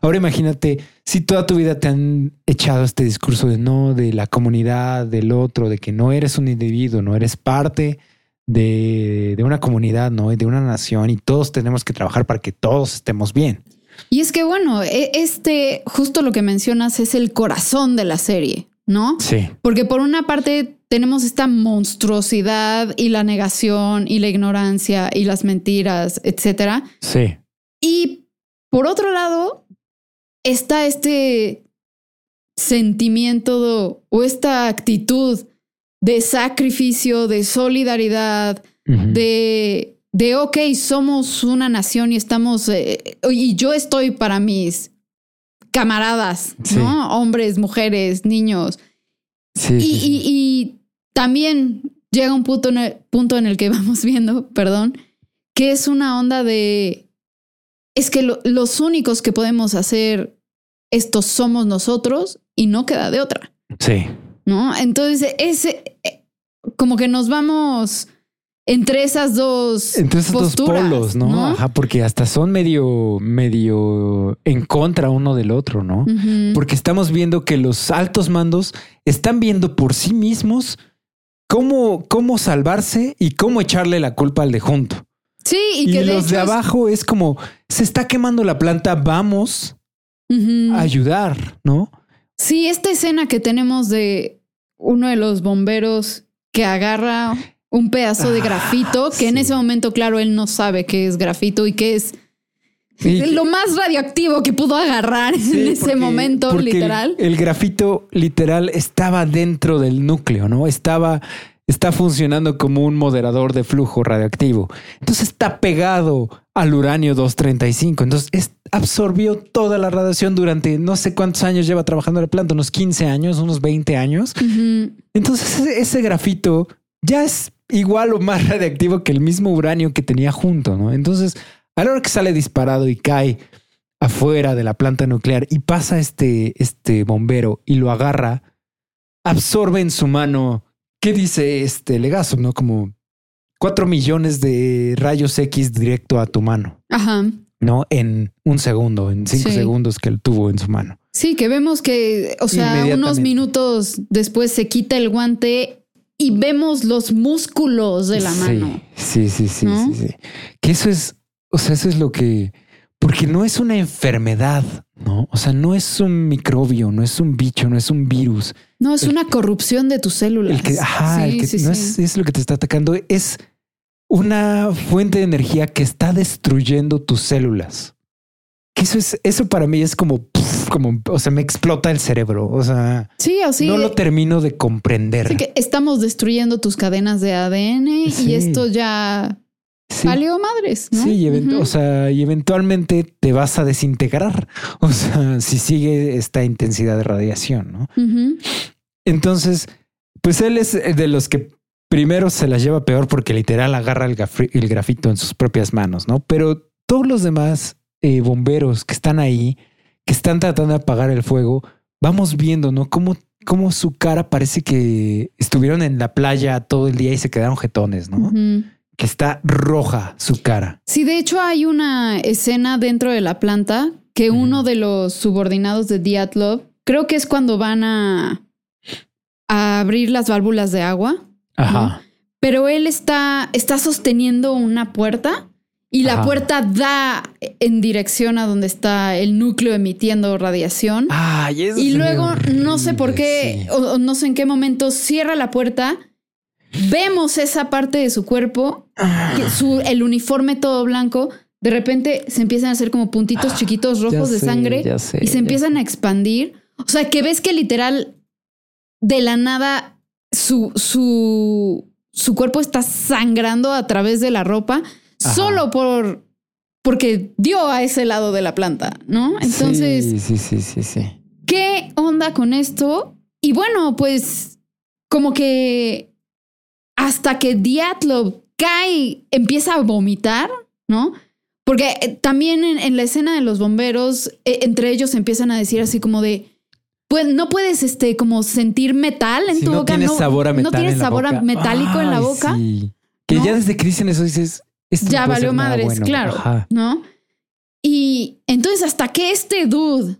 Ahora imagínate si toda tu vida te han echado este discurso de no, de la comunidad, del otro, de que no eres un individuo, no eres parte de, de una comunidad, ¿no? De una nación y todos tenemos que trabajar para que todos estemos bien. Y es que, bueno, e- este, justo lo que mencionas es el corazón de la serie, ¿no? Sí. Porque por una parte tenemos esta monstruosidad y la negación y la ignorancia y las mentiras, etcétera. Sí. Y por otro lado está este sentimiento o esta actitud de sacrificio, de solidaridad, de, de, ok, somos una nación y estamos, eh, y yo estoy para mis camaradas, Sí. ¿no? Hombres, mujeres, niños. Sí, Y, sí. y- y también llega un punto en, el, punto en el que vamos viendo, perdón, que es una onda de, es que lo- los únicos que podemos hacer esto somos nosotros y no queda de otra. Sí. ¿no? Entonces, ese, eh, como que nos vamos entre esas dos Entre esos dos posturas, polos, ¿no? Ajá, porque hasta son medio, medio en contra uno del otro, ¿no? Porque estamos viendo que los altos mandos están viendo por sí mismos cómo, cómo salvarse y cómo echarle la culpa al de junto. Sí, y, Y, que los de hecho abajo es como, se está quemando la planta, vamos Ayudar, ¿no? Sí, esta escena que tenemos de uno de los bomberos que agarra un pedazo de Ah, grafito, que en ese momento, claro, él no sabe qué es grafito y qué es Y- lo más radioactivo que pudo agarrar Sí, en ese porque- momento, porque el- literal. El, grafito literal estaba dentro del núcleo, ¿no? Estaba, está funcionando como un moderador de flujo radioactivo. Entonces está pegado al uranio 235. Entonces es- absorbió toda la radiación durante no sé cuántos años lleva trabajando la planta, unos 15 años, unos 20 años. Entonces ese, ese grafito ya es igual o más radiactivo que el mismo uranio que tenía junto, ¿no? Entonces, a la hora que sale disparado y cae afuera de la planta nuclear y pasa este, este bombero y lo agarra, absorbe en su mano, ¿qué dice este legazo? ¿No? Como cuatro millones de rayos X directo a tu mano, Ajá. ¿no? En un segundo, en cinco Sí. segundos que él tuvo en su mano. Sí, que vemos que, o sea, unos minutos después se quita el guante y vemos los músculos de la Sí, mano. Sí, sí, sí, ¿No? sí, sí. Que eso es, o sea, eso es lo que, porque no es una enfermedad, ¿no? O sea, no es un microbio, no es un bicho, no es un virus. No, es una corrupción de tus células. El que, ajá, el que sí, no sí. Es, es lo que te está atacando, es una fuente de energía que está destruyendo tus células. Que eso es, eso para mí es como, como, o sea, me explota el cerebro. O sea, Sí, o sí. no lo termino de comprender. Así que estamos destruyendo tus cadenas de ADN y esto ya Sí. valió madres. ¿no? Sí, y, event- o sea, y eventualmente te vas a desintegrar. O sea, si sigue esta intensidad de radiación, ¿no? Entonces, pues él es de los que primero se las lleva peor porque literal agarra el, grafito en sus propias manos, ¿no? Pero todos los demás eh, bomberos que están ahí, que están tratando de apagar el fuego, vamos viendo, ¿no? Cómo, cómo su cara parece que estuvieron en la playa todo el día y se quedaron jetones, ¿no? Que está roja su cara. Sí, de hecho hay una escena dentro de la planta que uno de los subordinados de Diatlov, creo que es cuando van a, a abrir las válvulas de agua, Ajá. pero él está, está sosteniendo una puerta y la Ajá. puerta da en dirección a donde está el núcleo emitiendo radiación. Eso Y ve luego no sé por qué, o no sé en qué momento cierra la puerta. Vemos esa parte de su cuerpo, que su, el uniforme todo blanco. De repente se empiezan a hacer como puntitos chiquitos. Ah, Ya rojos de sé, sangre sé, y se empiezan a expandir. O sea, que ves que literal de la nada su, su, su cuerpo está sangrando a través de la ropa Ajá. solo por porque dio a ese lado de la planta, ¿no? Entonces, Sí, sí, sí, sí, sí. ¿qué onda con esto? Y bueno, pues como que hasta que Diatlov cae, empieza a vomitar, ¿no? Porque eh, también en, en la escena de los bomberos, eh, entre ellos empiezan a decir así como de, pues no puedes este como sentir metal en Si tu no boca, tienes no, sabor a metal no tienes en la sabor a metálico en la boca. sí. Que ¿no? ya desde que dicen eso dices, esto ya valió madres, bueno. claro, Ajá. ¿no? Y entonces hasta que este dude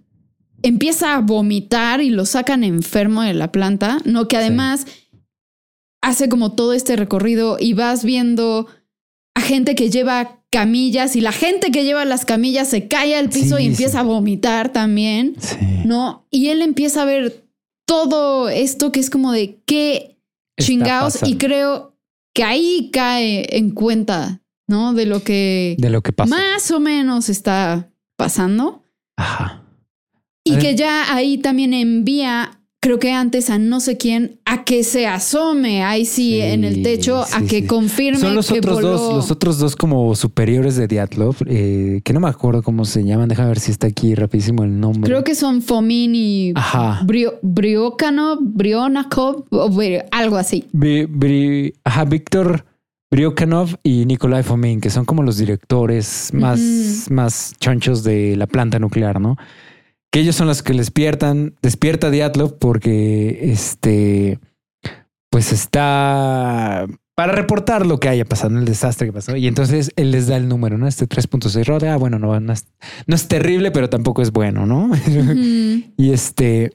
empieza a vomitar y lo sacan enfermo de la planta, no que además hace como todo este recorrido y vas viendo a gente que lleva camillas y la gente que lleva las camillas se cae al piso Sí, y empieza sí. a vomitar también, Sí. ¿no? Y él empieza a ver todo esto que es como de qué Está chingados y creo que ahí cae en cuenta, ¿no? De lo que De lo que pasa. más o menos está pasando Ajá. y que ya ahí también envía, creo que antes a no sé quién, a que se asome ahí sí, Sí, en el techo, a que sí. confirme Son los que otros voló. dos, los otros dos como superiores de Diatlov, eh, que no me acuerdo cómo se llaman. Déjame ver si está aquí rapidísimo el nombre. Creo que son Fomin y Ajá. Brio- Briokanov, Brionakov, algo así. Bri- Bri- ajá, Víctor Briokanov y Nikolai Fomin, que son como los directores más, Ujú. más chonchos de la planta nuclear, ¿no? Que ellos son los que despiertan, despierta Diatlov porque este, pues está para reportar lo que haya pasado, el desastre que pasó. Y entonces él les da el número, ¿no? Este 3.6 Rode. Ah, bueno, no, no es, no es terrible, pero tampoco es bueno, ¿no? Y este.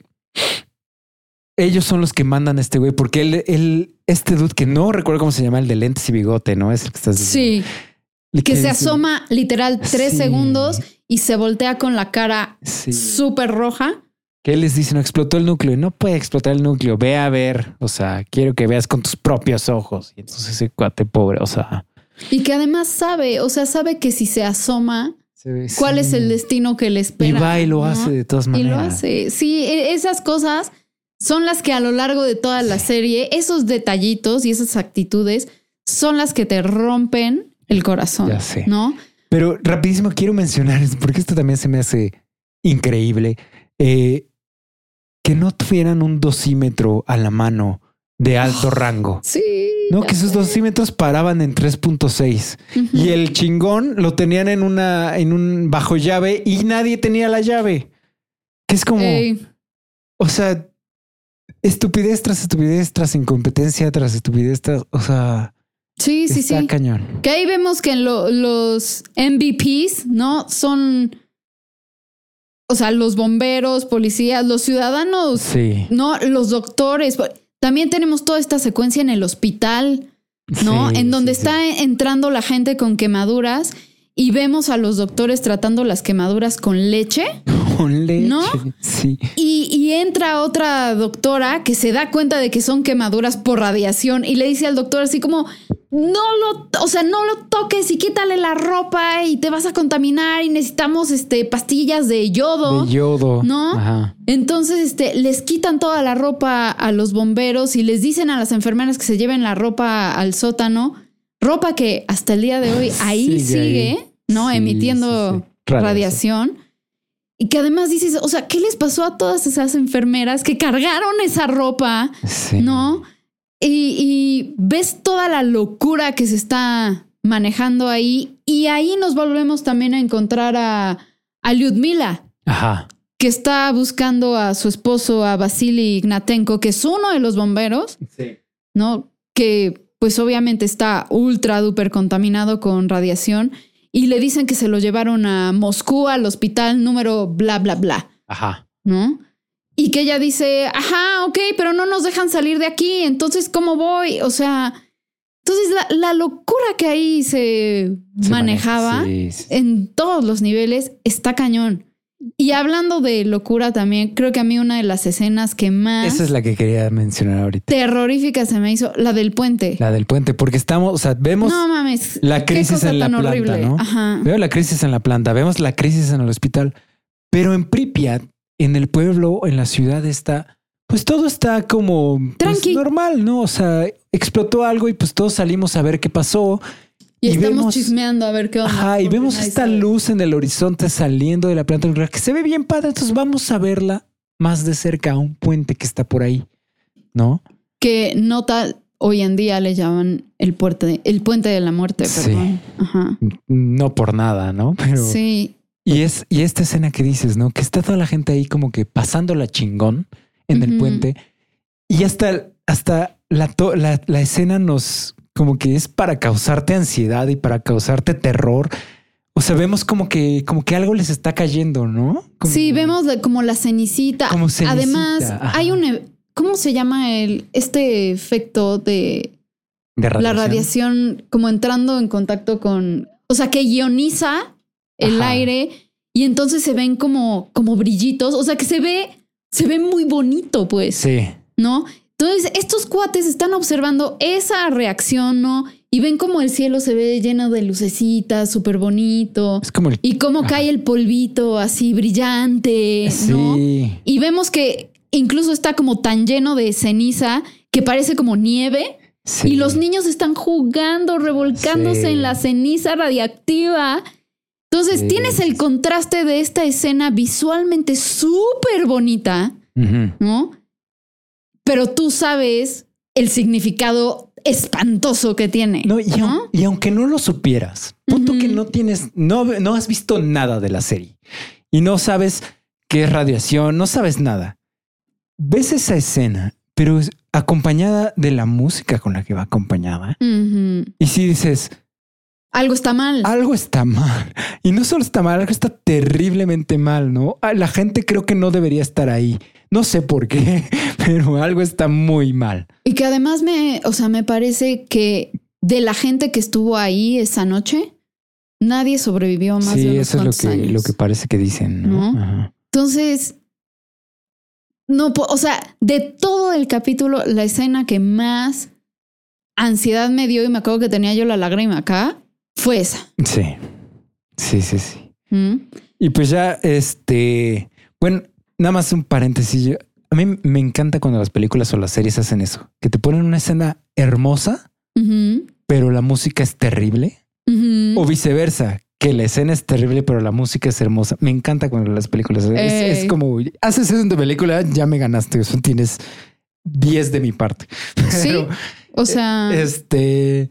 Ellos son los que mandan a este güey, porque él, él, este dude que no recuerdo cómo se llama, el de lentes y bigote, ¿no? Es el que estás. Sí, que se asoma literal tres Sí. segundos y se voltea con la cara Sí. súper roja. Que él les dice, no explotó el núcleo. Y no puede explotar el núcleo. Ve a ver. O sea, quiero que veas con tus propios ojos. Y entonces ese cuate pobre, o sea. Y que además sabe, o sea, sabe que si se asoma, cuál es el destino que le Y espera. va y lo ¿no? hace de todas Y maneras. lo hace. Sí, e- esas cosas son las que a lo largo de toda la serie, esos detallitos y esas actitudes son las que te rompen el corazón. Ya sé. ¿No? Pero rapidísimo quiero mencionar, porque esto también se me hace increíble, eh, que no tuvieran un dosímetro a la mano de alto rango. Sí. No, que esos sé. dosímetros paraban en 3.6 Ujú. y el chingón lo tenían en una, en un bajo llave y nadie tenía la llave. Que es como, Ey, o sea, estupidez tras estupidez, tras incompetencia, tras estupidez, tras, o sea, sí, sí, está sí. cañón. Que ahí vemos que lo- los MVPs, ¿no? Son, o sea, los bomberos, policías, los ciudadanos, Sí. ¿no? Los doctores. También tenemos toda esta secuencia en el hospital, ¿no? Sí, en donde sí, está entrando la gente con quemaduras y vemos a los doctores tratando las quemaduras con leche. Con leche. ¿No? Sí. Y, y entra otra doctora que se da cuenta de que son quemaduras por radiación y le dice al doctor así como, no lo, o sea, no lo toques y quítale la ropa y te vas a contaminar y necesitamos este, pastillas de yodo. De yodo. ¿No? Ajá. Entonces, este, les quitan toda la ropa a los bomberos y les dicen a las enfermeras que se lleven la ropa al sótano. Ropa que hasta el día de hoy ahí Sigue sigue, ahí. ¿no? Sí, Emitiendo sí, sí. Radiación. radiación. Y que además dices, o sea, ¿qué les pasó a todas esas enfermeras que cargaron esa ropa? Sí. ¿No? Y, y ves toda la locura que se está manejando ahí. Y ahí nos volvemos también a encontrar a, a Lyudmila Ajá. que está buscando a su esposo, a Vasily Ignatenko, que es uno de los bomberos, Sí. ¿no? Que pues obviamente está ultra duper contaminado con radiación y le dicen que se lo llevaron a Moscú al hospital número bla, bla, bla, Ajá. ¿no? Y que ella dice, ajá, ok, pero no nos dejan salir de aquí, entonces, ¿cómo voy? O sea, entonces la, la locura que ahí se, Se manejaba maneja, sí, en todos los niveles está cañón. Y hablando de locura también, creo que a mí una de las escenas que más Esa es la que quería mencionar ahorita. terrorífica se me hizo, la del puente. La del puente, porque estamos, o sea, vemos no mames. la crisis en la planta, horrible. ¿no? Ajá. Veo la crisis en la planta, vemos la crisis en el hospital, pero en Pripyat, en el pueblo, en la ciudad está, pues todo está como pues, normal, ¿no? O sea, explotó algo y pues todos salimos a ver qué pasó. Y, y estamos vemos- chismeando a ver qué onda. Ajá, y vemos esta sabe. luz en el horizonte saliendo de la planta nuclear que se ve bien padre. Entonces vamos a verla más de cerca a un puente que está por ahí, ¿no? Que nota hoy en día le llaman el puente, el puente de la muerte, Sí. perdón. Ajá. No por nada, ¿no? Pero Sí. Y es y esta escena que dices, ¿no? Que está toda la gente ahí como que pasando la chingón en el puente y hasta hasta la, to- la la escena nos como que es para causarte ansiedad y para causarte terror. O sea, vemos como que como que algo les está cayendo, ¿no? Como- Sí, vemos de- como la cenicita. Como cenicita, Además, ajá. hay un e- ¿cómo se llama el este efecto de de la radiación como entrando en contacto con, o sea, que ioniza el Ajá. aire y entonces se ven como como brillitos, o sea, que se ve se ve muy bonito, pues, Sí. ¿no? Entonces, estos cuates están observando esa reacción, ¿no? Y ven como el cielo se ve lleno de lucecitas, súper bonito. Es como el Y cómo Ajá. cae el polvito así brillante, ¿no? Sí. Y vemos que incluso está como tan lleno de ceniza que parece como nieve. sí. Y los niños están jugando, revolcándose Sí. en la ceniza radiactiva. Entonces Sí. tienes el contraste de esta escena visualmente súper bonita. ¿no? Pero tú sabes el significado espantoso que tiene. No, y, ¿no? aun- y aunque no lo supieras, punto que no tienes, no, no has visto nada de la serie y no sabes qué es radiación, no sabes nada. Ves esa escena, pero es acompañada de la música con la que va acompañada. Y si dices, Algo está mal. algo está mal. Y no solo está mal, algo está terriblemente mal, ¿no? Ah, La gente creo que no debería estar ahí. No sé por qué, pero algo está muy mal. Y que además me, o sea, me parece que de la gente que estuvo ahí esa noche, nadie sobrevivió más sí, de unos eso es lo que, años. lo que parece que dicen, ¿no? ¿No? Ajá. Entonces, no, o sea, de todo el capítulo, la escena que más ansiedad me dio y me acuerdo que tenía yo la lágrima acá, fue esa. Sí. Sí, sí, sí. ¿Mm? Y pues ya, este, bueno, nada más un paréntesis. A mí me encanta cuando las películas o las series hacen eso, que te ponen una escena hermosa, pero la música es terrible, o viceversa, que la escena es terrible, pero la música es hermosa. Me encanta cuando las películas es, es como haces eso en tu película, ya me ganaste. Eso tienes 10 de mi parte. Sí, Pero, o sea, Este.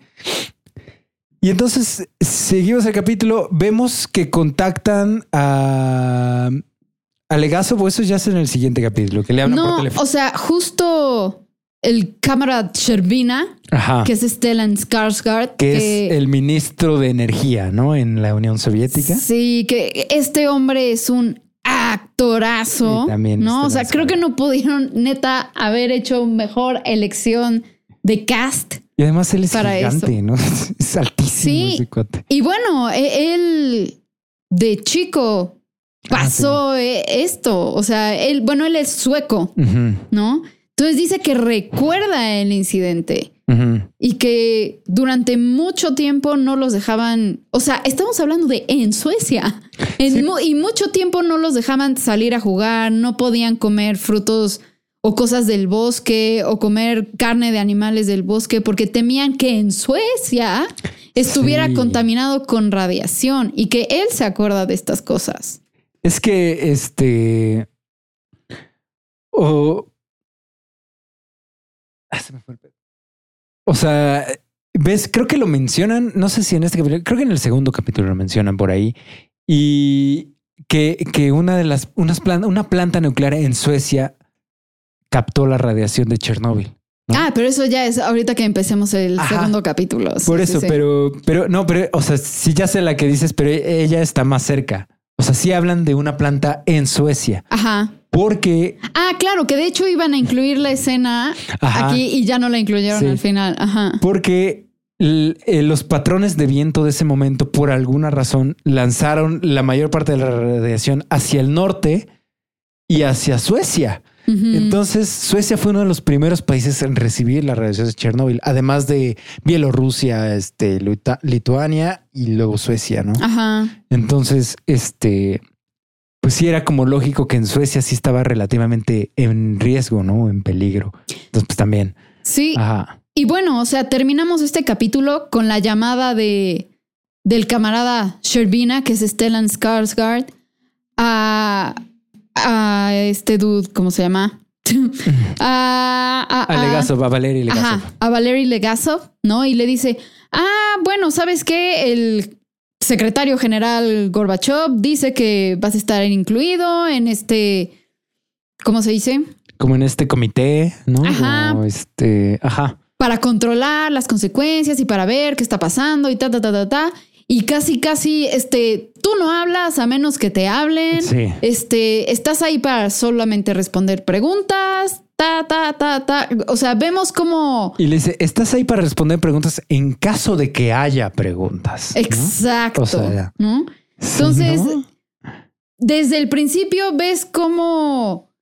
Y entonces seguimos el capítulo. Vemos que contactan a. A Legazo, o eso ya es en el siguiente capítulo, que le hablan por no, teléfono. o sea, justo el cámara Sherbina, Ajá. que es Stellan Skarsgård, que es el ministro de energía, ¿no? En la Unión Soviética. Sí, que este hombre es un actorazo. También no, o sea, creo que no pudieron neta haber hecho mejor elección de cast. Y además él es Para gigante, ¿no? Es altísimo Sí. ese cuate. Y bueno, e- él de chico pasó eh, esto. O sea, él, bueno, él es sueco, ¿no? Entonces dice que recuerda el incidente y que durante mucho tiempo no los dejaban, o sea, estamos hablando de en Suecia, En Sí. mu- y mucho tiempo no los dejaban salir a jugar, no podían comer frutos o cosas del bosque o comer carne de animales del bosque porque temían que en Suecia estuviera Sí. contaminado con radiación y que él se acuerda de estas cosas. Es que este. O. Ah, se me fue el pedo. O sea, ves, creo que lo mencionan, no sé si en este capítulo, creo que en el segundo capítulo lo mencionan por ahí. Y que, que una de las, unas plan- una planta nuclear en Suecia captó la radiación de Chernóbil. ¿no? Ah, pero eso ya es ahorita que empecemos el Ajá. segundo capítulo. Sí, Por eso, sí. pero, pero no, pero, o sea, sí ya sé la que dices, pero ella está más cerca. O sea, sí hablan de una planta en Suecia, Ajá. porque Ah, claro, que de hecho iban a incluir la escena Ajá. aquí y ya no la incluyeron al final. Ajá. Porque eh, los patrones de viento de ese momento, por alguna razón, lanzaron la mayor parte de la radiación hacia el norte y hacia Suecia. Entonces, Suecia fue uno de los primeros países en recibir la radiación de Chernóbil, además de Bielorrusia, este, Lituania y luego Suecia, ¿no? Ajá. Entonces, este, pues sí era como lógico que en Suecia sí estaba relativamente en riesgo, ¿no? En peligro. Entonces, pues también. Sí. Ajá. Y bueno, o sea, terminamos este capítulo con la llamada de del camarada Sherbina, que es Stellan Skarsgård, a, a este dude, ¿cómo se llama? a, a, A a- Legasov, a Valery Legasov. Ajá, a Valery Legasov, ¿no? Y le dice, ah, bueno, ¿sabes qué? El secretario general Gorbachev dice que vas a estar incluido en este, ¿cómo se dice? Como en este comité, ¿no? Ajá. Este, ajá. Para controlar las consecuencias y para ver qué está pasando y ta, ta, ta, ta, ta. Y casi, casi, este, tú no hablas a menos que te hablen. Sí. Este, estás ahí para solamente responder preguntas, ta, ta, ta, ta. O sea, vemos como... Y le dice, estás ahí para responder preguntas en caso de que haya preguntas. ¿no? Exacto. O sea, ¿no? Entonces, ¿no? desde el principio ves cómo,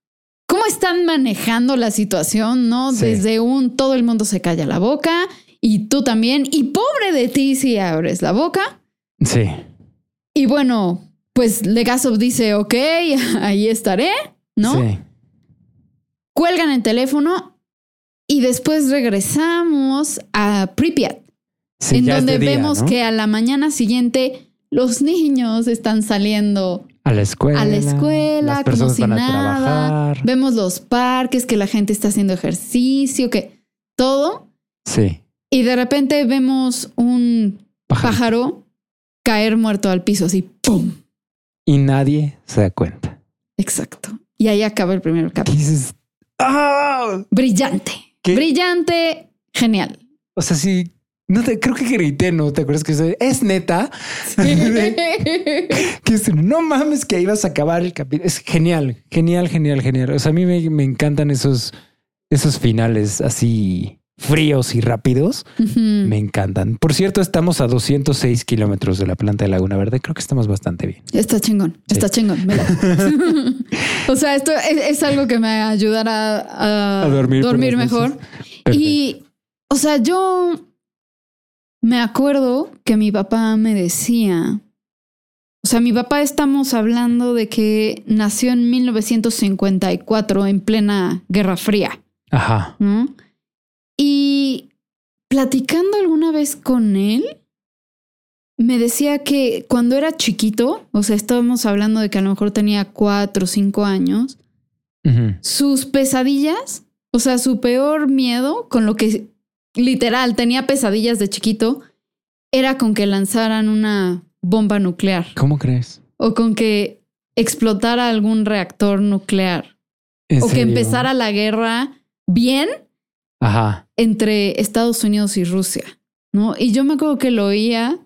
cómo están manejando la situación, ¿no? Sí. Desde un todo el mundo se calla la boca y tú también. Y pobre de ti si abres la boca. Sí. Y bueno, pues Legasov dice, ok, ahí estaré, ¿no? Sí. Cuelgan el teléfono y después regresamos a Pripyat. Sí, en donde día, vemos ¿no? que a la mañana siguiente los niños están saliendo a la escuela. a la escuela como si nada. Vemos los parques, que la gente está haciendo ejercicio, que todo. Sí. Y de repente vemos un Pájaro. pájaro caer muerto al piso, así, ¡pum! Y nadie se da cuenta. Exacto. Y ahí acaba el primer ¿Qué capítulo. dices? ¡Ah! Brillante. ¿Qué? Brillante, genial. O sea, sí. No te, creo que grité, ¿no? ¿Te acuerdas que es, neta? que es, no mames que ahí vas a acabar el capítulo. Es genial, genial, genial, genial. O sea, a mí me, me encantan esos, esos finales así fríos y rápidos, me encantan. Por cierto, estamos a 206 kilómetros de la planta de Laguna Verde. Creo que estamos bastante bien. Está chingón, Sí. está chingón. o sea, esto es, es algo que me ayudará a, A dormir mejor. Y, o sea, yo me acuerdo que mi papá me decía, o sea, mi papá estamos hablando de que nació en 1954 en plena Guerra Fría, Ajá. ¿no? Y platicando alguna vez con él, me decía que cuando era chiquito, o sea, estábamos hablando de que a lo mejor tenía cuatro o cinco años, sus pesadillas, o sea, su peor miedo con lo que literal tenía pesadillas de chiquito, era con que lanzaran una bomba nuclear ¿Cómo crees? o con que explotara algún reactor nuclear ¿En o que empezara la guerra bien Ajá. Entre Estados Unidos y Rusia, ¿no? Y yo me acuerdo que lo oía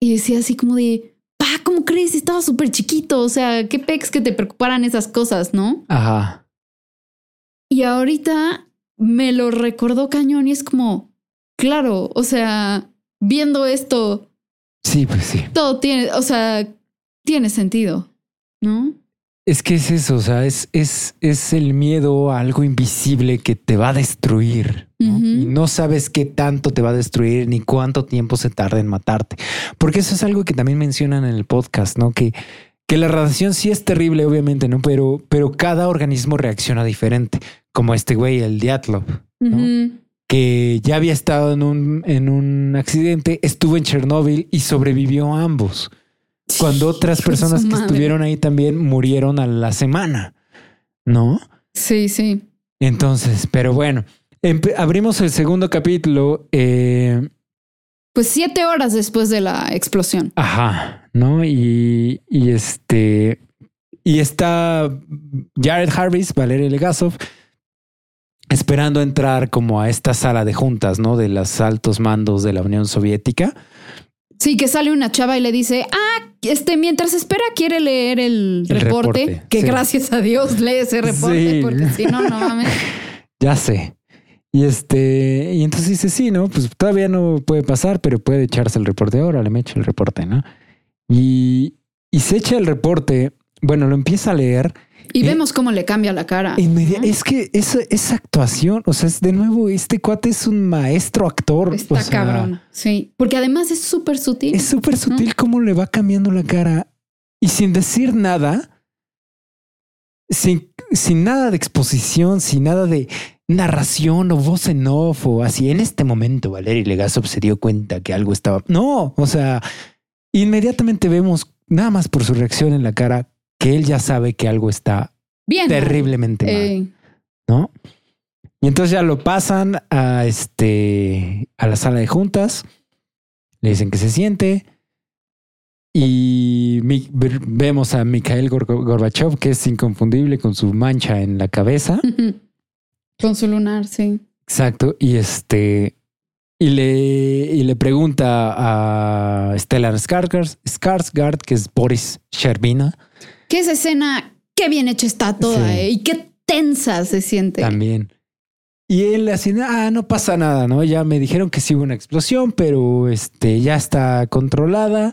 y decía así como de, pa, ¿cómo crees? Estaba súper chiquito, o sea, qué pex que te preocuparan esas cosas, ¿no? Ajá. Y ahorita me lo recordó cañón y es como, claro, o sea, viendo esto, Sí, pues sí. todo tiene, o sea, tiene sentido, ¿no? Es que es eso, o sea, es, es, es el miedo a algo invisible que te va a destruir. ¿no? Y no sabes qué tanto te va a destruir ni cuánto tiempo se tarda en matarte. Porque eso es algo que también mencionan en el podcast, ¿no? Que, que la radiación sí es terrible, obviamente, ¿no? Pero, pero cada organismo reacciona diferente, como este güey, el Diatlov, ¿no? Que ya había estado en un, en un accidente, estuvo en Chernóbil y sobrevivió a ambos. Cuando otras personas que madre. estuvieron ahí también murieron a la semana, ¿no? Sí, sí. Entonces, pero bueno, abrimos el segundo capítulo. eh, Pues siete horas después de la explosión. ajá, ¿no? Y, y este. Y está Jared Harris, Valeria Legasov, esperando entrar como a esta sala de juntas, ¿no? De los altos mandos de la Unión Soviética. Sí, que sale una chava y le dice, ah, este, mientras espera quiere leer el, El reporte, reporte, que sí. gracias a Dios lee ese reporte, Sí. porque si no, no mames. Ya sé. Y este, y entonces dice, sí, ¿no? Pues todavía no puede pasar, pero puede echarse el reporte ahora, le me echo el reporte, ¿no? Y, y se echa el reporte, bueno, lo empieza a leer. Y Eh, vemos cómo le cambia la cara. Es que esa, esa actuación, o sea, es de nuevo, este cuate es un maestro actor. Está o sea, cabrón. Sí, porque además es súper sutil. Es súper sutil cómo le va cambiando la cara y sin decir nada, sin, sin nada de exposición, sin nada de narración o voz en off o así. En este momento, Valeria Legasov se dio cuenta que algo estaba. No, o sea, inmediatamente vemos, nada más por su reacción en la cara, que él ya sabe que algo está Bien. terriblemente mal. Eh, ¿no? Y entonces ya lo pasan a este a la sala de juntas, le dicen que se siente y vemos a Mikhail Gor- Gorbachev que es inconfundible con su mancha en la cabeza, Con su lunar, sí. exacto, y este y le y le pregunta a Stellan Skarsgård, Skarsgård que es Boris Sherbina Que esa escena, qué bien hecha está toda, Sí. ¿eh? Y qué tensa se siente. También. Y él así, ah, no pasa nada, ¿no? Ya me dijeron que sí hubo una explosión, pero este ya está controlada,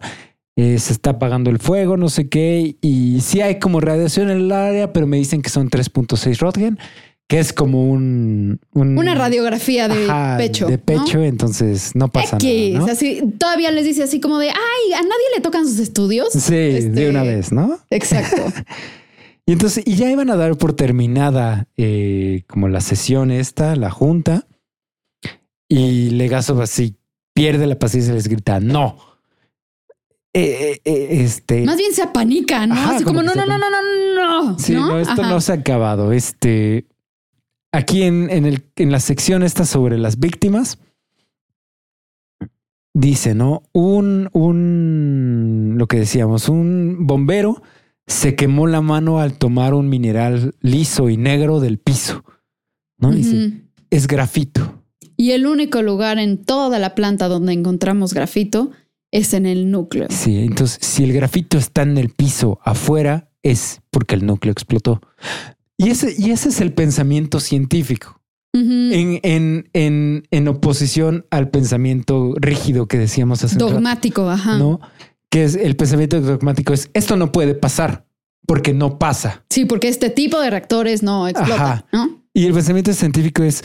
eh, se está apagando el fuego, no sé qué, y sí hay como radiación en el área, pero me dicen que son 3.6 Röntgen, que es como un... un- Una radiografía de Ajá, pecho. De ¿no? pecho, entonces no pasa X, nada, ¿no? así, todavía les dice así como de, ay, a nadie le tocan sus estudios. Sí, de Este, una vez, ¿no? Exacto. Y entonces, y ya iban a dar por terminada eh, como la sesión esta, la junta, y Legasov así pierde la paciencia y les grita, no. Eh, eh, este, Más bien se apanica, ¿no? Ajá, así como como, no, no, no, no, no, no. sí, no, esto Ajá. no se ha acabado. Este, aquí en, en, el, en la sección esta sobre las víctimas, dice, ¿no? Un, un, lo que decíamos, un bombero se quemó la mano al tomar un mineral liso y negro del piso, ¿no? Dice, es grafito. Y el único lugar en toda la planta donde encontramos grafito es en el núcleo. Sí, entonces si el grafito está en el piso afuera es porque el núcleo explotó. Y ese, y ese es el pensamiento científico. En, en, en, en oposición al pensamiento rígido que decíamos hace un rato, Dogmático, ajá. ¿no? Que es el pensamiento dogmático es esto no puede pasar porque no pasa. Sí, porque este tipo de reactores no explota, Ajá. ¿no? Y el pensamiento científico es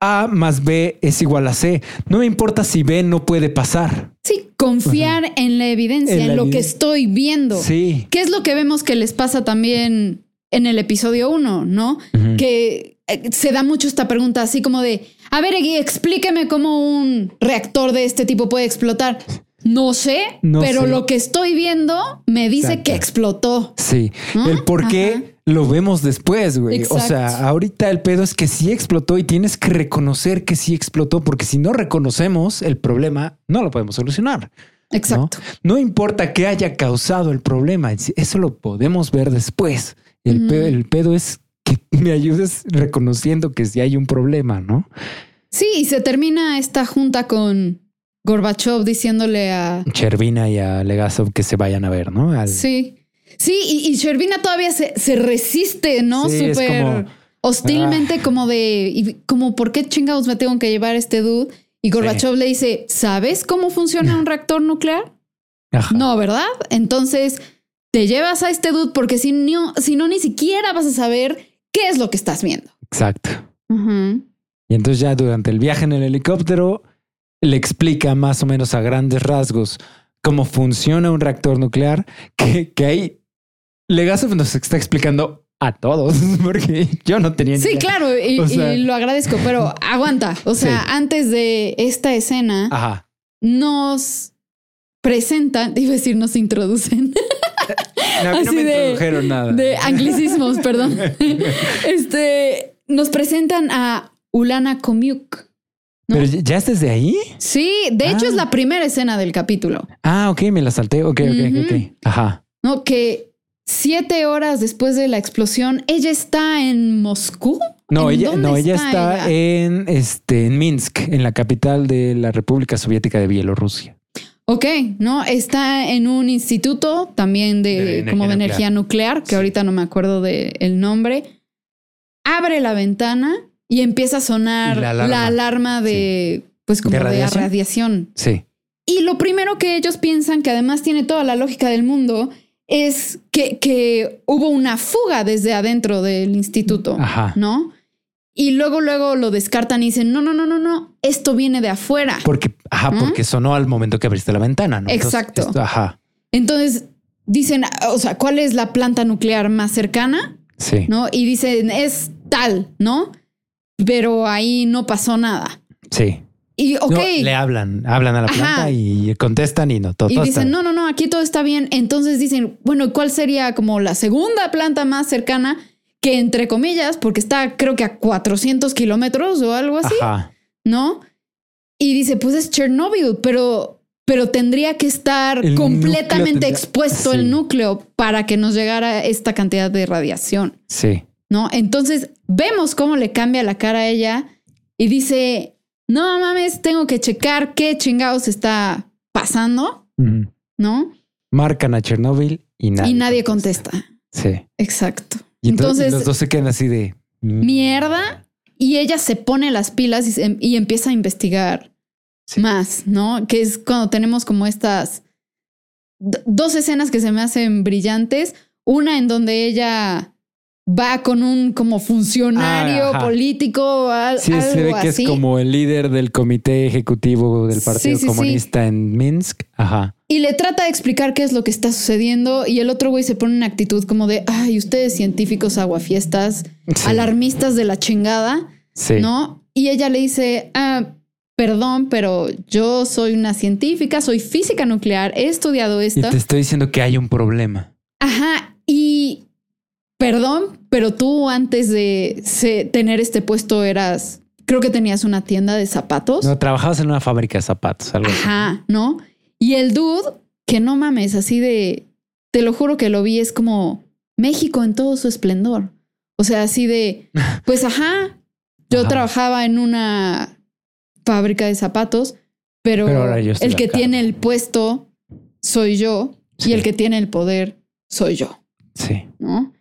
A más B es igual a C. No me importa si B no puede pasar. Sí, confiar en la evidencia, En en, la lo que estoy viendo. Sí. ¿Qué es lo que vemos que les pasa también en el episodio 1, no? Que eh, se da mucho esta pregunta así como de, a ver, Egui, explíqueme cómo un reactor de este tipo puede explotar. No sé, No pero sé. lo que estoy viendo me dice Exacto. que explotó. Sí. ¿Ah? El por qué Ajá. lo vemos después, güey. O sea, ahorita el pedo es que sí explotó y tienes que reconocer que sí explotó, porque si no reconocemos el problema, no lo podemos solucionar. Exacto. No importa qué haya causado el problema, eso lo podemos ver después. El, pedo, el pedo es que me ayudes reconociendo que sí hay un problema, ¿no? Sí, y se termina esta junta con Gorbachev diciéndole a... Chervina y a Legasov que se vayan a ver, ¿no? Al- Sí, sí, y, y Shervina todavía se, se resiste, ¿no? Sí, Súper como, hostilmente, como de, y como, ¿por qué chingados me tengo que llevar este dude? Y Gorbachev le dice, ¿sabes cómo funciona un reactor nuclear? Ajá. No, ¿verdad? Entonces te llevas a este dude porque si no, si no ni siquiera vas a saber qué es lo que estás viendo. Exacto. Ujú. Y entonces ya durante el viaje en el helicóptero le explica más o menos a grandes rasgos cómo funciona un reactor nuclear, que, que ahí Legasov nos está explicando a todos, porque yo no tenía ni Sí, idea. claro, y, O sea- y lo agradezco, pero aguanta. O sea, Sí. antes de esta escena, Ajá. nos presentan, iba a decir, nos introducen No Así me de- introdujeron nada. de anglicismos, perdón. Este nos presentan a Ulana Komiuk. ¿no? Pero ya es desde ahí. Sí, de hecho Ah. es la primera escena del capítulo, Ah, ok, me la salté. Ok, ok, ok, Ujú. ok. Ajá. ¿no? Que siete horas después de la explosión, ella está en Moscú. No, ¿En ella, no, ella está ella? en este en Minsk, en la capital de la República Soviética de Bielorrusia. Ok, ¿no? Está en un instituto también de, De energía como de nuclear. energía nuclear, que Sí. ahorita no me acuerdo del nombre. Abre la ventana y empieza a sonar La la alarma. de, pues como ¿De de radiación? radiación. Sí. Y lo primero que ellos piensan, que además tiene toda la lógica del mundo, es que, que hubo una fuga desde adentro del instituto, Ajá. ¿no? Y luego, luego lo descartan y dicen, no, no, no, no, no, esto viene de afuera. Porque, ajá, ¿Mm? porque sonó al momento que abriste la ventana, ¿no? Entonces, Exacto. esto- ajá. Entonces dicen, o sea, ¿cuál es la planta nuclear más cercana? Sí. ¿No? Y dicen, es tal, ¿no? Pero ahí no pasó nada. Sí. Y ok. No, le hablan, hablan a la Ajá. planta y contestan y no, todo, y todo dicen, no, no, no, aquí todo está bien. Entonces dicen, bueno, ¿cuál sería como la segunda planta más cercana? Que entre comillas, porque está creo que a 400 kilómetros o algo así, Ajá. ¿no? Y dice, pues es Chernobyl, pero, pero tendría que estar El completamente tendría- expuesto sí. el núcleo para que nos llegara esta cantidad de radiación, Sí. ¿no? Entonces vemos cómo le cambia la cara a ella y dice, no mames, tengo que checar qué chingados está pasando. ¿no? Marcan a Chernobyl y nadie. y nadie contesta. Sí. Exacto. Y entonces, Entonces, los dos se quedan así de mierda. Y ella se pone las pilas y, se- y empieza a investigar Sí. más, ¿no? Que es cuando tenemos como estas dos escenas que se me hacen brillantes. Una en donde ella va con un como funcionario Ah, ajá. político, al- Sí, algo se ve que así. es como el líder del comité ejecutivo del Partido sí, sí. Comunista en Minsk. Ajá. Y le trata de explicar qué es lo que está sucediendo y el otro güey se pone en actitud como de, ay, ustedes científicos aguafiestas, alarmistas de la chingada, Sí. ¿no? Y ella le dice, ah, perdón, pero yo soy una científica, soy física nuclear, he estudiado Y esto. te estoy diciendo que hay un problema. Ajá, y perdón, pero tú antes de se- tener este puesto eras, creo que tenías una tienda de zapatos. No, trabajabas en una fábrica de zapatos, algo así. Ajá, ¿no? Y el dude, que no mames, así de, te lo juro que lo vi, es como México en todo su esplendor. O sea, así de, pues ajá, yo Ajá. trabajaba en una fábrica de zapatos, pero, el que tiene el puesto soy yo Sí. y el que tiene el poder soy yo, Sí. ¿no?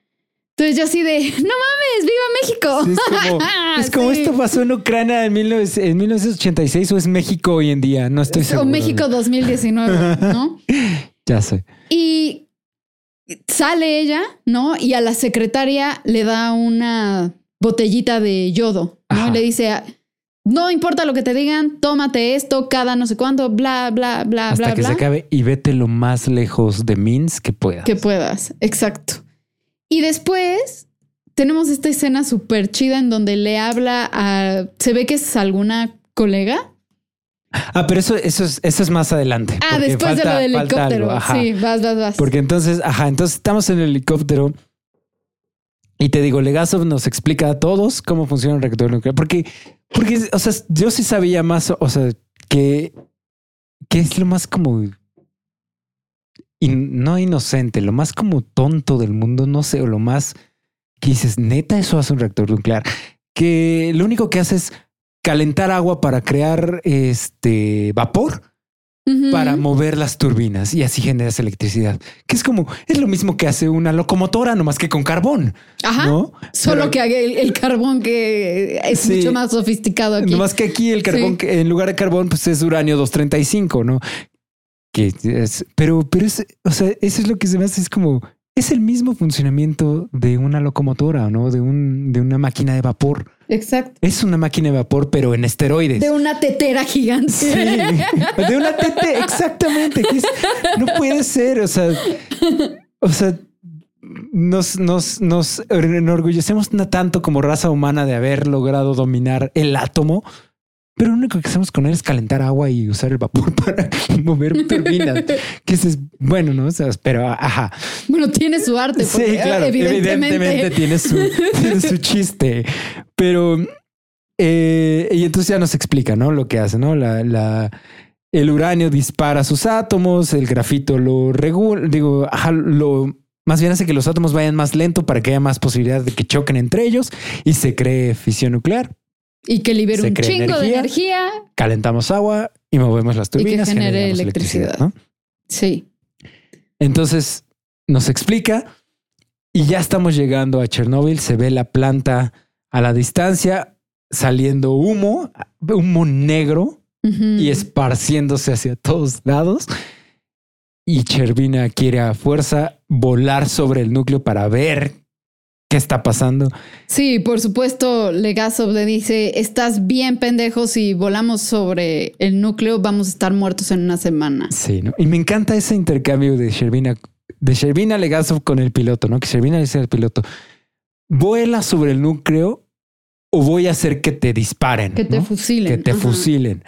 Entonces yo así de, no mames, viva México. Sí, es como, es como Sí. esto pasó en Ucrania en, 19 en 1986 o es México hoy en día. No estoy O seguro. México 2019, ¿no? Ya sé. Y sale ella, ¿no? Y a la secretaria le da una botellita de yodo, ¿no? Y le dice, no importa lo que te digan, tómate esto cada no sé cuánto, bla, bla, bla, Hasta bla, que bla. se acabe y vete lo más lejos de Minsk que puedas. Que puedas, exacto. Y después tenemos esta escena súper chida en donde le habla a... Se ve que es alguna colega. Ah, pero eso, eso, es, eso es más adelante. Ah, después de lo del helicóptero. algo. Sí, vas, vas, vas. Porque entonces, ajá, entonces estamos en el helicóptero y te digo, Legasov nos explica a todos cómo funciona un reactor nuclear. Porque, porque, o sea, yo sí sabía más, o sea, que, que es lo más como, in- no inocente, lo más como tonto del mundo, no sé, o lo más que dices, neta, eso hace un reactor nuclear. Que lo único que hace es calentar agua para crear este vapor para mover las turbinas y así generas electricidad. Que es como, es lo mismo que hace una locomotora, nomás que con carbón, Ajá. ¿no? Solo Pero- que haga el, el carbón que es Sí. mucho más sofisticado aquí. Nomás que aquí el carbón, Sí. que en lugar de carbón, pues es uranio 235, ¿no? Que es, pero, pero es, o sea, eso es lo que se me hace, es como, es el mismo funcionamiento de una locomotora, ¿no? De un, de una máquina de vapor. Exacto. Es una máquina de vapor, pero en esteroides. De una tetera gigante. Sí, de una tete, exactamente. es- no puede ser. O sea, o sea, nos, nos, nos enorgullecemos tanto como raza humana de haber logrado dominar el átomo, pero lo único que hacemos con él es calentar agua y usar el vapor para mover turbinas. Que es bueno, no? O sea, pero ajá. Bueno, tiene su arte. Sí, porque, claro, Evidentemente. evidentemente, tiene, su, tiene su chiste, pero eh, y entonces ya nos explica, ¿no? Lo que hace, ¿no? La, la, el uranio dispara sus átomos, el grafito lo regula, digo, ajá, lo más bien hace que los átomos vayan más lento para que haya más posibilidad de que choquen entre ellos y se cree fisión nuclear. Y que libere Se un chingo de energía. Calentamos agua y movemos las que turbinas. genere generamos electricidad. ¿no? Sí. Entonces nos explica y ya estamos llegando a Chernóbil. Se ve la planta a la distancia saliendo humo, humo negro y esparciéndose hacia todos lados. Y Chervina quiere a fuerza volar sobre el núcleo para ver qué está pasando. Sí, por supuesto, Legasov le dice, estás bien pendejo, si volamos sobre el núcleo vamos a estar muertos en una semana. Sí, ¿no? Y me encanta ese intercambio de Shervina, de Shervina Legasov con el piloto, ¿no? Que Shervina le dice al piloto, vuela sobre el núcleo o voy a hacer que te disparen. Que te ¿no? fusilen. Que te Ajá. fusilen.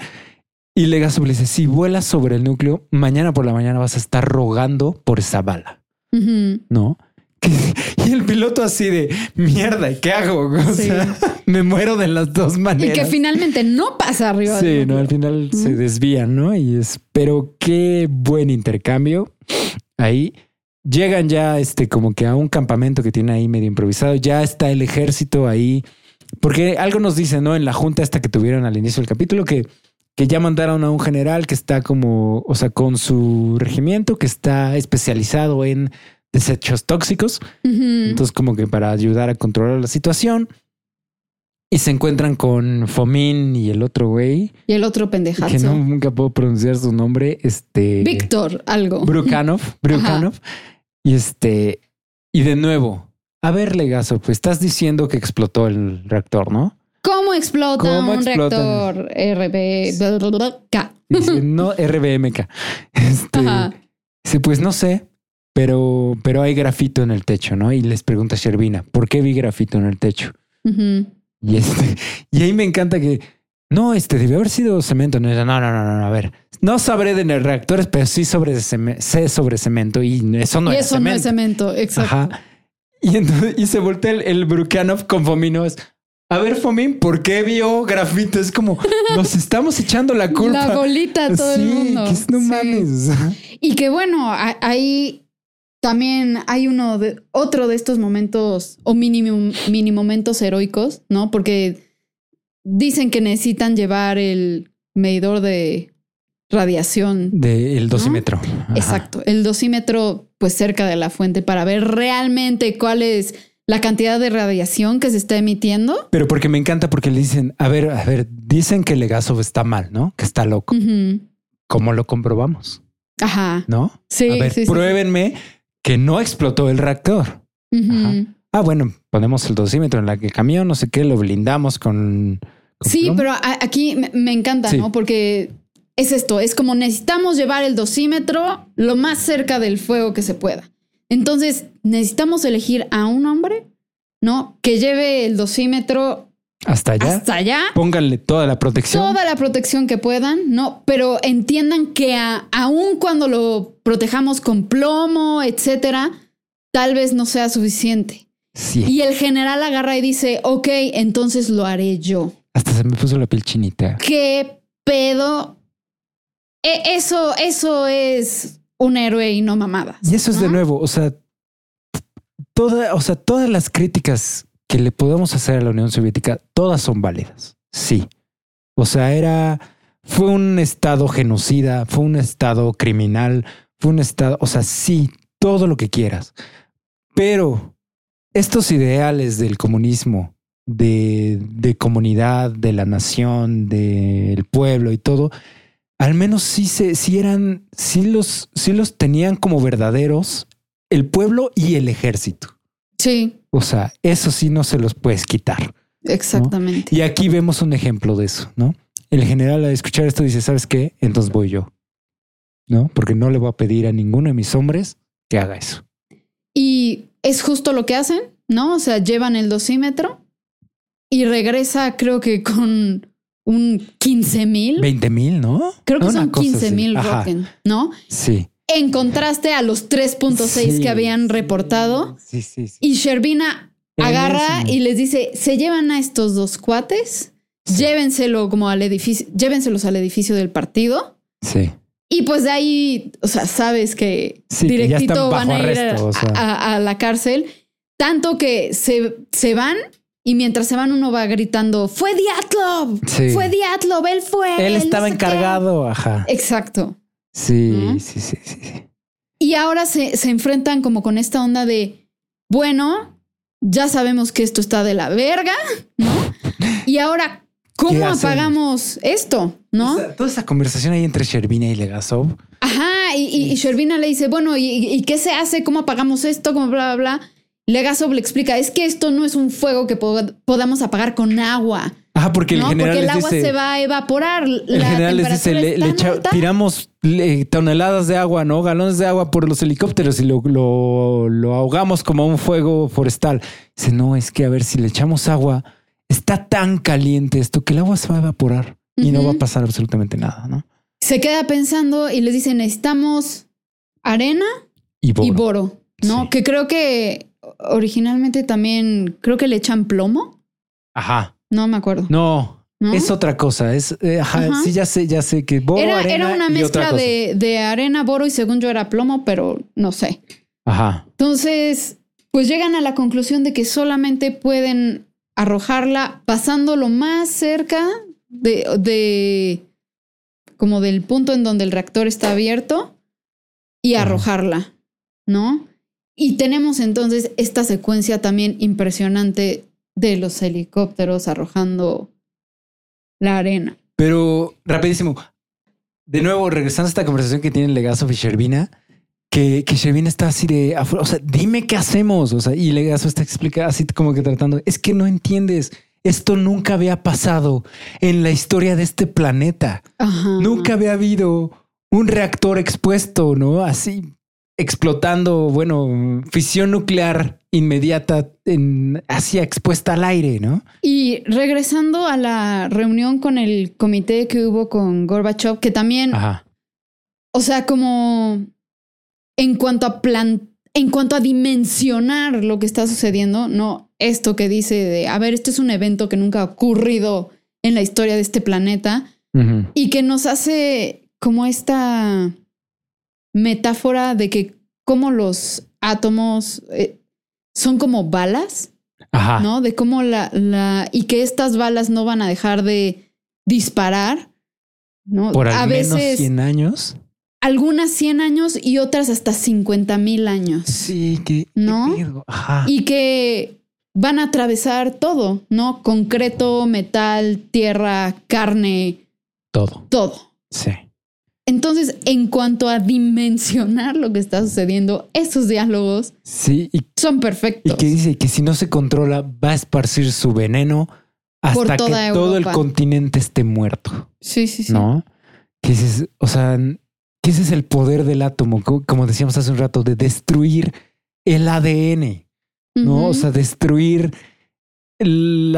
Y Legasov le dice, si vuelas sobre el núcleo, mañana por la mañana vas a estar rogando por esa bala. ¿no? Y el piloto así de mierda, ¿qué hago? O Sí. sea, me muero de las dos Y maneras. que finalmente no pasa arriba. Sí, no, al final se desvían, ¿no? Y es, pero qué buen intercambio. Ahí llegan ya, este, como que a un campamento que tiene ahí medio improvisado. Ya está el ejército ahí, porque algo nos dice, ¿no? En la junta esta que tuvieron al inicio del capítulo, que, que ya mandaron a un general que está como, o sea, con su regimiento que está especializado en desechos tóxicos. Entonces, como que para ayudar a controlar la situación. Y se encuentran con Fomín y el otro güey, Y el otro pendejazo. que no, nunca puedo pronunciar su nombre, este... Víctor, algo. Brukanov, Brukanov. Y este, y de nuevo, a ver, Legazo, pues estás diciendo que explotó el reactor, ¿no? ¿Cómo explota ¿Cómo un explotan? reactor RBK? Dice, no, RBMK. Este, dice, pues no sé, pero, pero hay grafito en el techo, ¿no? Y les pregunta Shervina, ¿por qué vi grafito en el techo? Y este, y ahí me encanta que no, este debe haber sido cemento. No, no, no, no, no, a ver, no sabré de reactores, pero sí sobre ceme- sé sobre cemento y eso no y es eso cemento. no es cemento, exacto. Ajá. Y entonces, y se voltea el, el Brukanov con Fomino. Es, a ver, Fomín, ¿por qué vio grafito? Es como nos estamos echando la culpa. La bolita a todo sí, el mundo. que es- no Sí. mames. Y que bueno, ahí también hay uno de otro de estos momentos o mini, mini momentos heroicos, ¿no? Porque dicen que necesitan llevar el medidor de radiación. Del dosímetro. Ajá. Exacto, el dosímetro pues cerca de la fuente para ver realmente cuál es la cantidad de radiación que se está emitiendo. Pero porque me encanta porque le dicen, a ver, a ver, dicen que Legasov está mal, ¿no? Que está loco. ¿Cómo lo comprobamos? Ajá. ¿No? Sí, a ver, sí, sí. Que no explotó el reactor. Ajá. Ah, bueno, ponemos el dosímetro en la que el camión, no sé qué, lo blindamos con. con Sí, plomo. pero aquí me, me encanta, Sí. ¿no? Porque es esto, es como necesitamos llevar el dosímetro lo más cerca del fuego que se pueda. Entonces, necesitamos elegir a un hombre, ¿no? Que lleve el dosímetro hasta allá. hasta allá, Pónganle toda la protección. toda la protección que puedan, ¿no? Pero entiendan que a- aun cuando lo protejamos con plomo, etcétera, tal vez no sea suficiente. Sí. Y el general agarra y dice, ok, entonces lo haré yo. Hasta se me puso la piel chinita. ¿Qué pedo? E- eso, eso es un héroe y no mamadas. Y eso es de nuevo, o sea, toda, o sea, todas las críticas que le podemos hacer a la Unión Soviética, todas son válidas. Sí. O sea, era, fue un estado genocida, fue un estado criminal, fue un estado, o sea, sí, todo lo que quieras. Pero estos ideales del comunismo, de, de comunidad, de la nación, del pueblo y todo, al menos sí se, sí eran, sí los, sí los tenían como verdaderos el pueblo y el ejército. Sí, O sea, eso sí no se los puedes quitar. exactamente. Y aquí vemos un ejemplo de eso, ¿no? El general al escuchar esto dice, ¿sabes qué? Entonces voy yo, ¿no? Porque no le voy a pedir a ninguno de mis hombres que haga eso. Y es justo lo que hacen, ¿no? O sea, llevan el dosímetro y regresa, creo que con un 15 mil. 20 mil, ¿no? Creo que son cosa 15 mil ¿no? Sí. En contraste a los 3.6 Sí, que habían reportado. Sí, sí. Y Sherbina agarra y les dice: se llevan a estos dos cuates, llévenselo como al edificio, llévenselos al edificio del partido. Sí. Y pues de ahí, o sea, sabes que directito van a ir a- arresto, o sea. a, a la cárcel. Tanto que se, se van y mientras se van uno va gritando, fue Diatlov, Sí. fue Diatlov, él fue. Él no estaba sé qué". encargado, ajá. Exacto. Sí, ¿No? sí, sí, sí, sí. Y ahora se, se enfrentan como con esta onda de, bueno, ya sabemos que esto está de la verga, ¿no? Y ahora, ¿Qué ¿cómo apagamos esto? ¿no? Toda esa conversación ahí entre Sherbina y Legasov. Ajá, y, y, y le dice, bueno, ¿y, y qué se hace? ¿Cómo apagamos esto? ¿Cómo bla, bla, bla? Legasov le explica, es que esto no es un fuego que po- podamos apagar con agua, Ajá, porque el ¿no? general Porque el les agua dice, se va a evaporar. el la general les dice, le, es le tan echa- alta". tiramos toneladas de agua, ¿no? Galones de agua por los helicópteros y lo, lo, lo ahogamos como un fuego forestal. Dice, no, es que a ver si le echamos agua, está tan caliente esto que el agua se va a evaporar y no va a pasar absolutamente nada, ¿no? Se queda pensando y les dice, necesitamos arena Y, y boro. boro, ¿no? Sí. Que creo que originalmente también, creo que le echan plomo, Ajá. no me acuerdo. No, ¿no? es otra cosa. Es, eh, ajá, Ajá. sí, ya sé, ya sé que boro, era, arena era una mezcla de, de arena, boro y según yo era plomo, pero no sé. Ajá. Entonces, pues llegan a la conclusión de que solamente pueden arrojarla pasando lo más cerca de, de como del punto en donde el reactor está abierto y Ajá. arrojarla, ¿no? Y tenemos entonces esta secuencia también impresionante de los helicópteros arrojando la arena. Pero rapidísimo. De nuevo, regresando a esta conversación que tienen Legasov y Sherbina, que, que Sherbina está así de afuera. O sea, dime qué hacemos. O sea, y Legasov está explica así como que tratando. Es que no entiendes. Esto nunca había pasado en la historia de este planeta. Ajá. Nunca había habido un reactor expuesto, ¿no? Así explotando, bueno, fisión nuclear inmediata en así expuesta al aire, ¿no? Y regresando a la reunión con el comité que hubo con Gorbachev, que también, Ajá. o sea, como en cuanto a plan, en cuanto a dimensionar lo que está sucediendo, no esto que dice de, a ver, este es un evento que nunca ha ocurrido en la historia de este planeta y que nos hace como esta metáfora de que como los átomos eh, son como balas Ajá. ¿no? De cómo la, la. y que estas balas no van a dejar de disparar, ¿no? Por al a menos veces 100 años. algunas 100 años y otras hasta 50 mil años. Sí, que ¿No? Ajá. Y que van a atravesar todo, ¿no? Concreto, metal, tierra, carne, Todo. todo. Sí. Entonces, en cuanto a dimensionar lo que está sucediendo, esos diálogos Sí, y, son y perfectos. que dice que si no se controla, va a esparcir su veneno hasta que todo el continente esté muerto. Sí, sí, sí. ¿no? Que dices, o sea, que ese es el poder del átomo, co- como decíamos hace un rato, de destruir el ADN, ¿no? O sea, destruir el,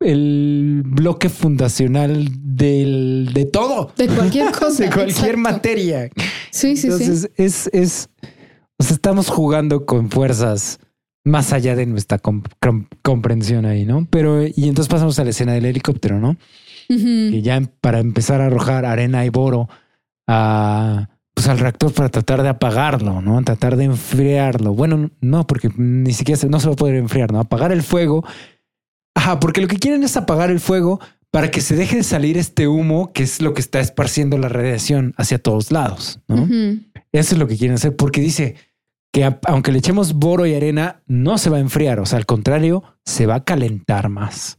el bloque fundacional del, de todo, de cualquier cosa. de cualquier exacto. materia. Sí, sí, sí. Entonces, es, es, o sea, estamos jugando con fuerzas más allá de nuestra com- com- comprensión ahí, ¿no? Pero, y entonces pasamos a la escena del helicóptero, ¿no? Que ya em- para empezar a arrojar arena y boro a, pues al reactor para tratar de apagarlo, ¿no? Tratar de enfriarlo. Bueno, no, porque ni siquiera se, no se va a poder enfriar, ¿no? Apagar el fuego. Ajá, porque lo que quieren es apagar el fuego para que se deje de salir este humo, que es lo que está esparciendo la radiación hacia todos lados, ¿no? Eso es lo que quieren hacer, porque dice que a- aunque le echemos boro y arena, no se va a enfriar. O sea, al contrario, se va a calentar más.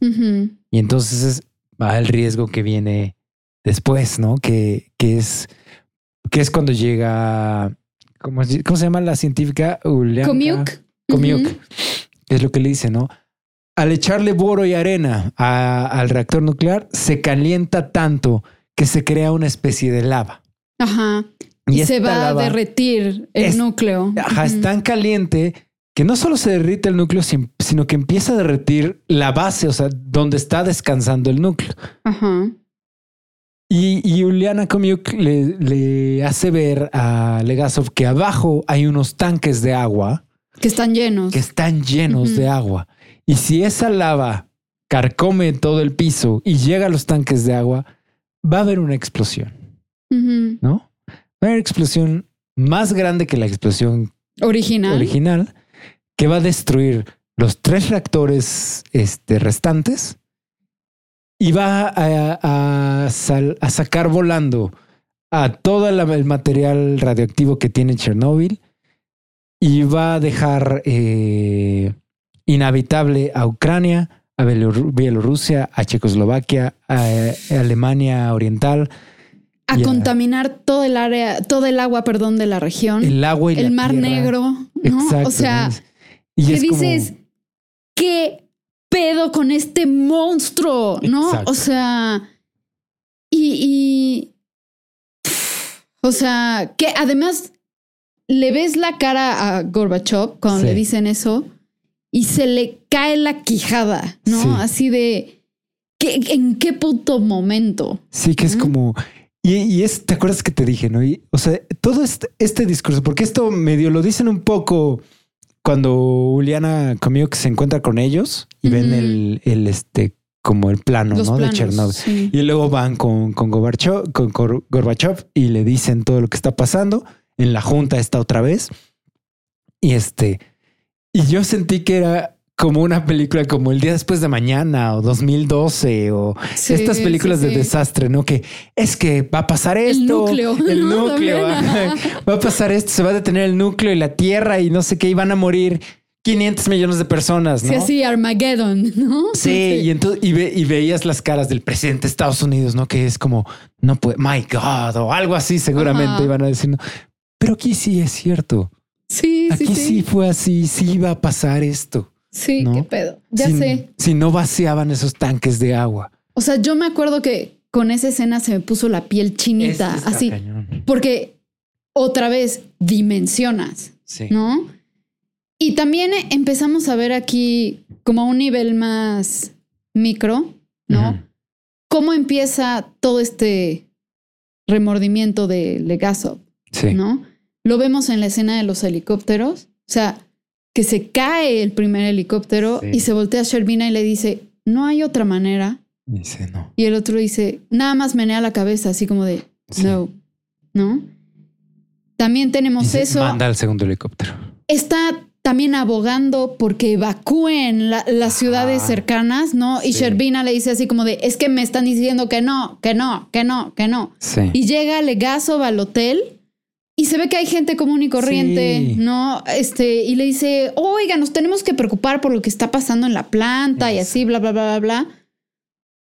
Y entonces es- va el riesgo que viene después, ¿no? Que, que es que es cuando llega ¿cómo, se llama la científica? Ulianka Comiuk. Comiuk, es lo que le dice, ¿no? Al echarle boro y arena a- al reactor nuclear, se calienta tanto que se crea una especie de lava. Ajá. Y, se va a derretir el es- núcleo. Ajá, es tan caliente que no solo se derrite el núcleo, sin- sino que empieza a derretir la base, o sea, donde está descansando el núcleo. Ajá. Y, y Juliana Komiuk le, le hace ver a Legasov que abajo hay unos tanques de agua Que están llenos. que están llenos de agua. Y si esa lava carcome todo el piso y llega a los tanques de agua, va a haber una explosión. ¿no? Va a haber explosión más grande que la explosión Original. original que va a destruir los tres reactores este, restantes y va a, a sal- a sacar volando a todo el material radioactivo que tiene Chernóbil y va a dejar eh, inhabitable a Ucrania, a Bielorru- Bielorrusia, a Checoslovaquia, a, a Alemania Oriental, a contaminar todo el área, todo el agua, perdón, de la región. el agua y el la mar tierra. negro. ¿no? Exacto. o sea. Y ¿qué es como- dices? ¿Qué pedo con este monstruo? ¿No? Exacto. O sea, y, y- o sea, que además le ves la cara a Gorbachev cuando Sí. le dicen eso y se le cae la quijada, ¿no? Sí. Así de, ¿qué, ¿en qué puto momento? Sí, que es Ujú. como. Y, y es, ¿te acuerdas que te dije, no? Y, o sea, todo este, este discurso, porque esto medio lo dicen un poco cuando Juliana conmigo que se encuentra con ellos y ven Ujú. el, el, este, como el plano, Los ¿no? planos. De Chernobyl. sí. Y luego van con, con Gorbachev, con Gor- Gorbachev y le dicen todo lo que está pasando. En la junta está otra vez. Y este, y yo sentí que era como una película como El día después de mañana o 2012 o Sí, estas películas sí, de desastre, ¿no? Que es que va a pasar esto. El núcleo. El ¿no? núcleo. También. Va a pasar esto, se va a detener el núcleo y la tierra y no sé qué, y van a morir 500 millones de personas, ¿no? Sí, así Armageddon, ¿no? Sí, y entonces y, ve- y veías las caras del presidente de Estados Unidos, ¿no? Que es como, no puede, my God, o algo así seguramente Ajá. iban a decir, ¿no? pero aquí sí es cierto, Sí, sí, aquí sí, sí. fue así, sí iba a pasar esto. Sí, ¿no? qué pedo. Ya si, sé. Si no vaciaban esos tanques de agua. O sea, yo me acuerdo que con esa escena se me puso la piel chinita, así, cañón. porque otra vez dimensionas, Sí. ¿no? Y también eh, empezamos a ver aquí como a un nivel más micro, ¿no? Cómo empieza todo este remordimiento de Legasov, Sí. ¿no? Lo vemos en la escena de los helicópteros, o sea, que se cae el primer helicóptero Sí. y se voltea a Shervina y le dice, no hay otra manera. Dice, no. Y el otro dice, nada más menea la cabeza, así como de, Sí. no, ¿no? También tenemos eso. Manda al segundo helicóptero. Está también abogando porque evacúen la- las ciudades cercanas, ¿no? Y Sí. Shervina le dice así como de, es que me están diciendo que no, que no, que no, que no. Sí. Y llega Legasov al hotel y se ve que hay gente común y corriente, Sí. ¿no? Este, y le dice, oiga, nos tenemos que preocupar por lo que está pasando en la planta y así, bla, bla, bla, bla, bla.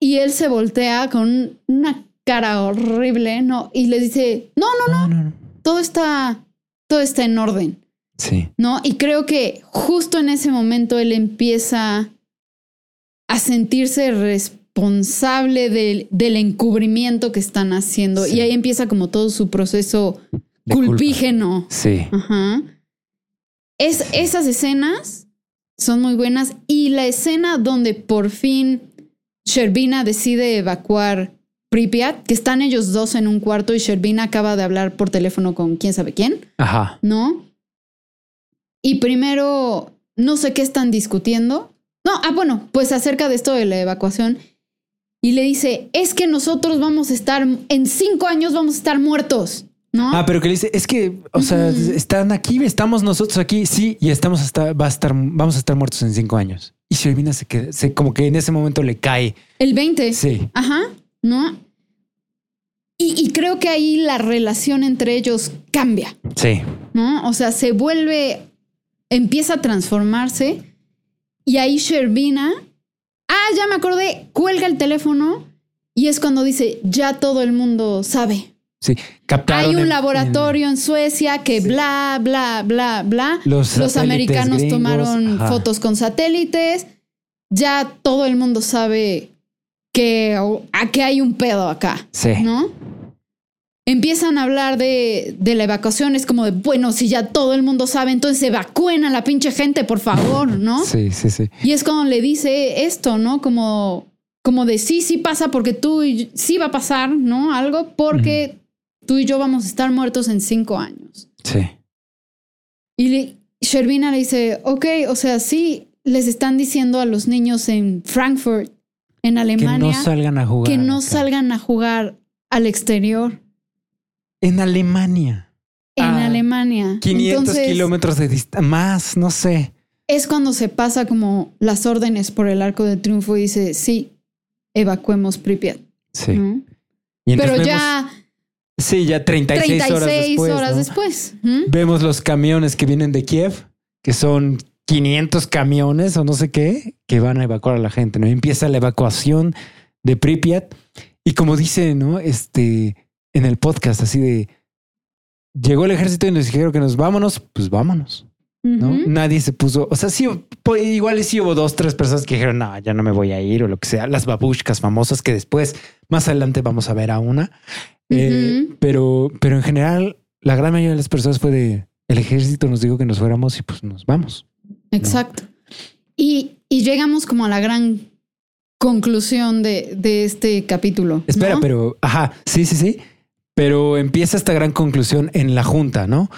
Y él se voltea con una cara horrible, ¿no? Y le dice, no, no, No, no, no. todo está, todo está en orden, Sí. ¿no? Y creo que justo en ese momento él empieza a sentirse responsable del, del encubrimiento que están haciendo. Sí. Y ahí empieza como todo su proceso Culpa. culpígeno. Sí. Ajá. Es, esas escenas son muy buenas. Y la escena donde por fin Sherbina decide evacuar Pripyat, que están ellos dos en un cuarto y Sherbina acaba de hablar por teléfono con quién sabe quién, Ajá. ¿no? Y primero, no sé qué están discutiendo. No, ah, bueno, pues acerca de esto de la evacuación. Y le dice, es que nosotros vamos a estar, en cinco años vamos a estar muertos, ¿no? Ah, pero que le dice, es que, o sea, están aquí, estamos nosotros aquí, sí, y estamos hasta, va a estar, vamos a estar muertos en cinco años. Y Shelvina se queda, se, como que en ese momento le cae. El 20. Sí. Ajá, ¿no? Y, y creo que ahí la relación entre ellos cambia, Sí. ¿no? O sea, se vuelve, empieza a transformarse y ahí Sherbina, ah, ya me acordé, cuelga el teléfono y es cuando dice, ya todo el mundo sabe. Sí. Captaron Hay un en- laboratorio en, Suecia que bla, bla, bla, bla. Los americanos gringos, tomaron ajá. fotos con satélites. Ya todo el mundo sabe que, a que hay un pedo acá. Sí. ¿No? Empiezan a hablar de, de la evacuación. Es como de, bueno, si ya todo el mundo sabe, entonces evacúen a la pinche gente, por favor, ¿no? Sí, sí, sí. Y es cuando le dice esto, ¿no? Como, como de sí, sí pasa porque tú sí va a pasar, ¿no? Algo porque tú y yo vamos a estar muertos en cinco años. Sí. Y le- Shervina le dice, ok, o sea, sí, les están diciendo a los niños en Frankfurt, en Que Alemania, no salgan a jugar. que no acá. salgan a jugar al exterior En Alemania. en Ah, Alemania. 500 Entonces, kilómetros de distancia. Más, no sé. Es cuando se pasa como las órdenes por el arco de triunfo y dice, sí, evacuemos Pripyat. Sí. ¿no? Y entonces Pero vemos- ya Sí, ya 36, 36 horas después. horas ¿no? después. ¿Mm? Vemos los camiones que vienen de Kiev, que son 500 camiones o no sé qué, que van a evacuar a la gente. ¿no? Y empieza la evacuación de Pripyat. Y como dice, ¿no? Este, en el podcast, así de llegó el ejército y nos dijeron que nos vámonos, pues vámonos. ¿No? Nadie se puso, o sea, sí, po- igual sí hubo dos, tres personas que dijeron, no, ya no me voy a ir o lo que sea. Las babushkas famosas que después, más adelante vamos a ver a una. Eh, pero, pero en general, la gran mayoría de las personas fue de el ejército nos dijo que nos fuéramos y pues nos vamos. Exacto. Y, y llegamos como a la gran conclusión de, de este capítulo. Espera, ¿no? pero, ajá, sí, sí, sí. Pero empieza esta gran conclusión en la junta, ¿no?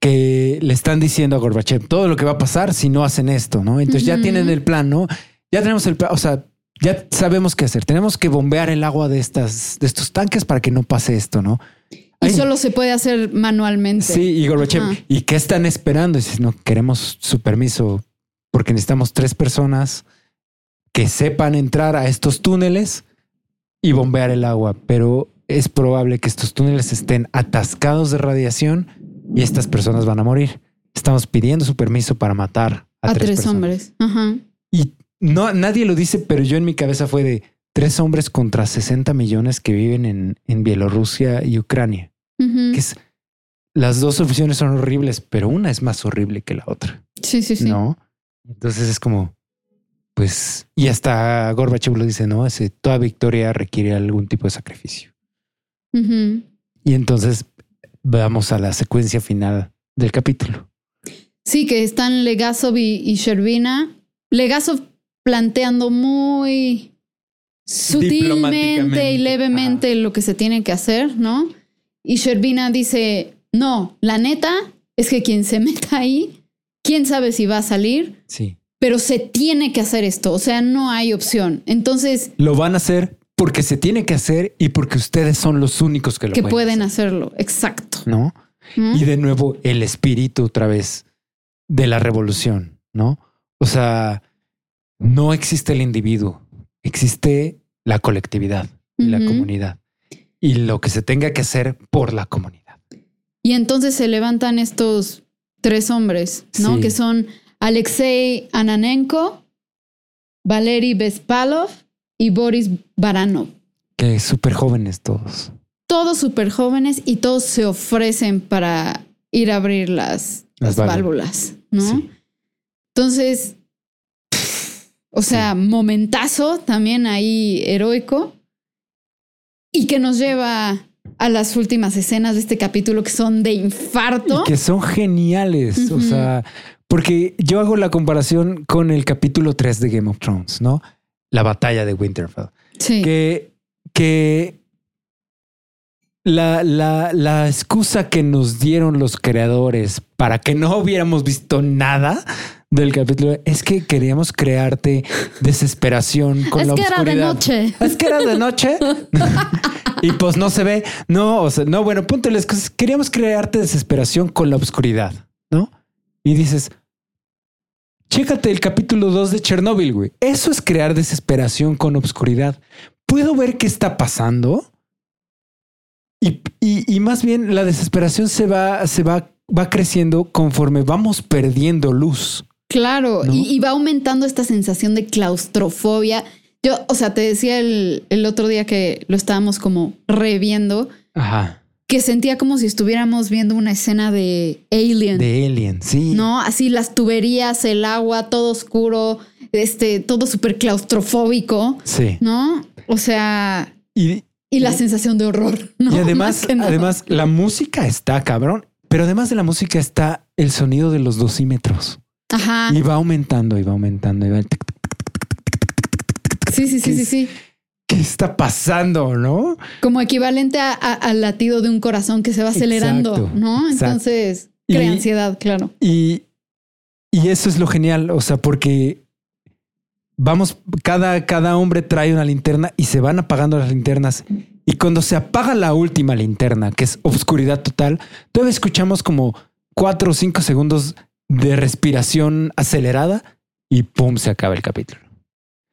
Que le están diciendo a Gorbachev todo lo que va a pasar si no hacen esto, ¿no? Entonces ya tienen el plan, ¿no? Ya tenemos el plan, o sea, ya sabemos qué hacer. Tenemos que bombear el agua de estas, de estos tanques para que no pase esto, ¿no? Y Ay, solo se puede hacer manualmente. Sí, y Gorbachev, Ajá. ¿y qué están esperando? Dices, no, queremos su permiso porque necesitamos tres personas que sepan entrar a estos túneles y bombear el agua, pero es probable que estos túneles estén atascados de radiación y estas personas van a morir. Estamos pidiendo su permiso para matar a, a tres, hombres. Ajá. Y no, nadie lo dice, pero yo en mi cabeza fue de tres hombres contra 60 millones que viven en, en Bielorrusia y Ucrania que es las dos opciones son horribles, pero una es más horrible que la otra, Sí, sí, sí. ¿no? Entonces es como, pues, y hasta Gorbachev lo dice, ¿no? Ese, toda victoria requiere algún tipo de sacrificio. Y entonces vamos a la secuencia final del capítulo. Sí, que están Legasov y, y Sherbina. Legasov planteando muy sutilmente Diplomáticamente. y levemente lo que se tiene que hacer, ¿no? Y Sherbina dice, no, la neta es que quien se meta ahí, quién sabe si va a salir, Sí. pero se tiene que hacer esto, o sea, no hay opción. Entonces, Lo van a hacer porque se tiene que hacer y porque ustedes son los únicos que lo que pueden, pueden hacer, hacerlo, exacto. ¿no? ¿Mm? Y de nuevo el espíritu otra vez de la revolución, ¿no? O sea, no existe el individuo, existe la colectividad, y la comunidad y lo que se tenga que hacer por la comunidad. Y entonces se levantan estos tres hombres, ¿no? Sí. Que son Alexei Ananenko, Valery Bespalov y Boris Baranov. Que súper jóvenes todos. Todos súper jóvenes y todos se ofrecen para ir a abrir las, Las las válvulas. ¿no? Sí. Entonces, o sea, momentazo también ahí heroico y que nos lleva a las últimas escenas de este capítulo que son de infarto. Y que son geniales. O sea, porque yo hago la comparación con el capítulo 3 de Game of Thrones, ¿no? La batalla de Winterfell. Sí. Que, que la, la, la excusa que nos dieron los creadores para que no hubiéramos visto nada del capítulo es que queríamos crearte desesperación con es la que era de noche. Es que era de noche y pues no se ve. No, o sea, no, bueno, punto. las cosas. Queríamos crearte desesperación con la oscuridad, ¿no? Y dices, chécate el capítulo 2 de Chernobyl, güey. Eso es crear desesperación con obscuridad. Puedo ver qué está pasando y, y- y más bien la desesperación se va, se va, va creciendo conforme vamos perdiendo luz. Claro, ¿No? y, y va aumentando esta sensación de claustrofobia. Yo, o sea, te decía el, el otro día que lo estábamos como reviendo, Ajá. Que sentía como si estuviéramos viendo una escena de Alien. De Alien, sí. ¿no? Así las tuberías, el agua, todo oscuro, este, todo súper claustrofóbico, Sí. ¿no? O sea, Y, y la sensación de horror. ¿no? Y además, además, la música está cabrón, pero además de la música está el sonido de los dosímetros Ajá. y va aumentando y va aumentando y va. Sí, sí, sí, sí, sí. ¿Qué está pasando? No? Como equivalente a- a- al latido de un corazón que se va acelerando, Exacto, ¿no? Entonces, Y- crea ansiedad, claro. Y, y eso es lo genial. O sea, porque vamos, cada, cada hombre trae una linterna y se van apagando las linternas. Y cuando se apaga la última linterna, que es obscuridad total, todavía escuchamos como cuatro o cinco segundos de respiración acelerada y pum, se acaba el capítulo.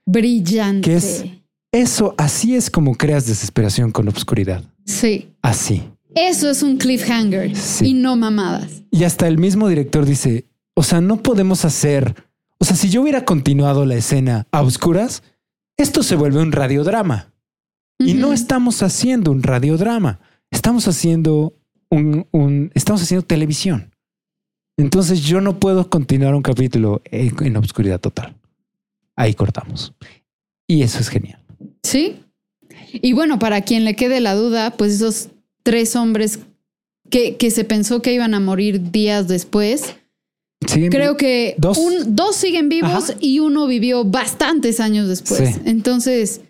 Brillante. Eso, así es como creas desesperación con obscuridad. Sí. Así. Eso es un cliffhanger Sí. y no mamadas. Y hasta el mismo director dice, o sea, no podemos hacer, o sea, si yo hubiera continuado la escena a oscuras, esto se vuelve un radiodrama. Y no estamos haciendo un radiodrama, estamos haciendo un, un- estamos haciendo televisión. Entonces yo no puedo continuar un capítulo en, en obscuridad total. Ahí cortamos. Y eso es genial. Sí. Y bueno, para quien le quede la duda, pues esos tres hombres que, que se pensó que iban a morir días después, Sí, creo que Dos. un- dos siguen vivos Ajá. y uno vivió bastantes años después. Sí. Entonces,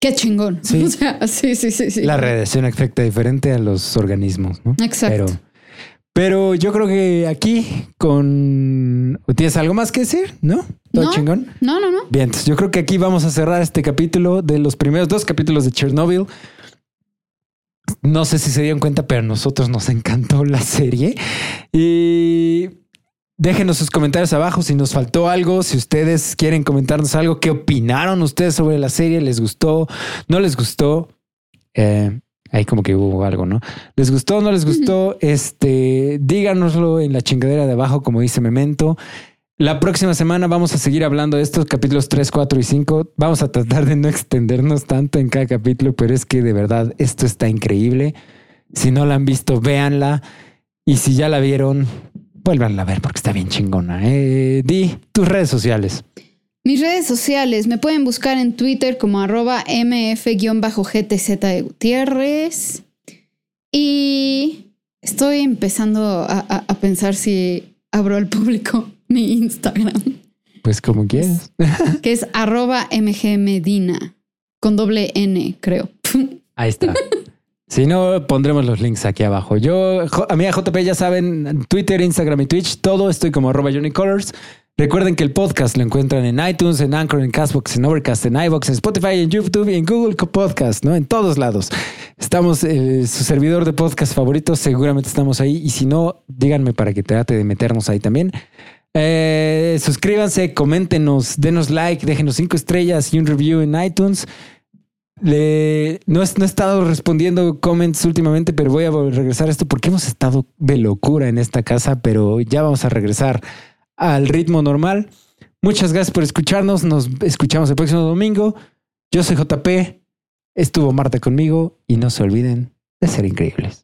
qué chingón. Sí. O sea, sí, sí, sí, sí. la radiación afecta diferente a los organismos, ¿no? Exacto. Pero, pero yo creo que aquí con... ¿Tienes algo más que decir? ¿No? ¿Todo No. chingón? No, no, no. Bien, entonces yo creo que aquí vamos a cerrar este capítulo de los primeros dos capítulos de Chernobyl. No sé si se dieron cuenta, pero a nosotros nos encantó la serie. Y déjenos sus comentarios abajo si nos faltó algo, si ustedes quieren comentarnos algo, qué opinaron ustedes sobre la serie, les gustó, no les gustó. Eh, ahí como que hubo algo, ¿no? ¿Les gustó, no les gustó? Este, díganoslo en la chingadera de abajo, como dice Memento. La próxima semana vamos a seguir hablando de estos capítulos 3, 4 y 5. Vamos a tratar de no extendernos tanto en cada capítulo, pero es que de verdad esto está increíble. Si no la han visto, véanla. Y si ya la vieron, vuélvanla a ver porque está bien chingona. Eh, di tus redes sociales. Mis redes sociales me pueden buscar en Twitter como arroba mf-gtz Gutiérrez. Y estoy empezando a, a- a pensar si abro al público mi Instagram, Pues como quieras. que es arroba mgmedina, con doble N, creo. Ahí está. Si no, pondremos los links aquí abajo. Yo, a mí a JP ya saben, Twitter, Instagram y Twitch, todo estoy como arroba unicolors. Recuerden que el podcast lo encuentran en iTunes, en Anchor, en Castbox, en Overcast, en iVoox, en Spotify, en YouTube y en Google Podcast, ¿no? En todos lados. Estamos, eh, su servidor de podcast favorito, seguramente estamos ahí. Y si no, díganme para que trate de meternos ahí también. Eh, suscríbanse, coméntenos, denos like, déjenos cinco estrellas y un review en iTunes. Le, no, he, no he estado respondiendo comments últimamente, pero voy a regresar a esto porque hemos estado de locura en esta casa, pero ya vamos a regresar al ritmo normal. Muchas gracias por escucharnos. Nos escuchamos el próximo domingo. Yo soy JP. Estuvo Marta conmigo y no se olviden de ser increíbles.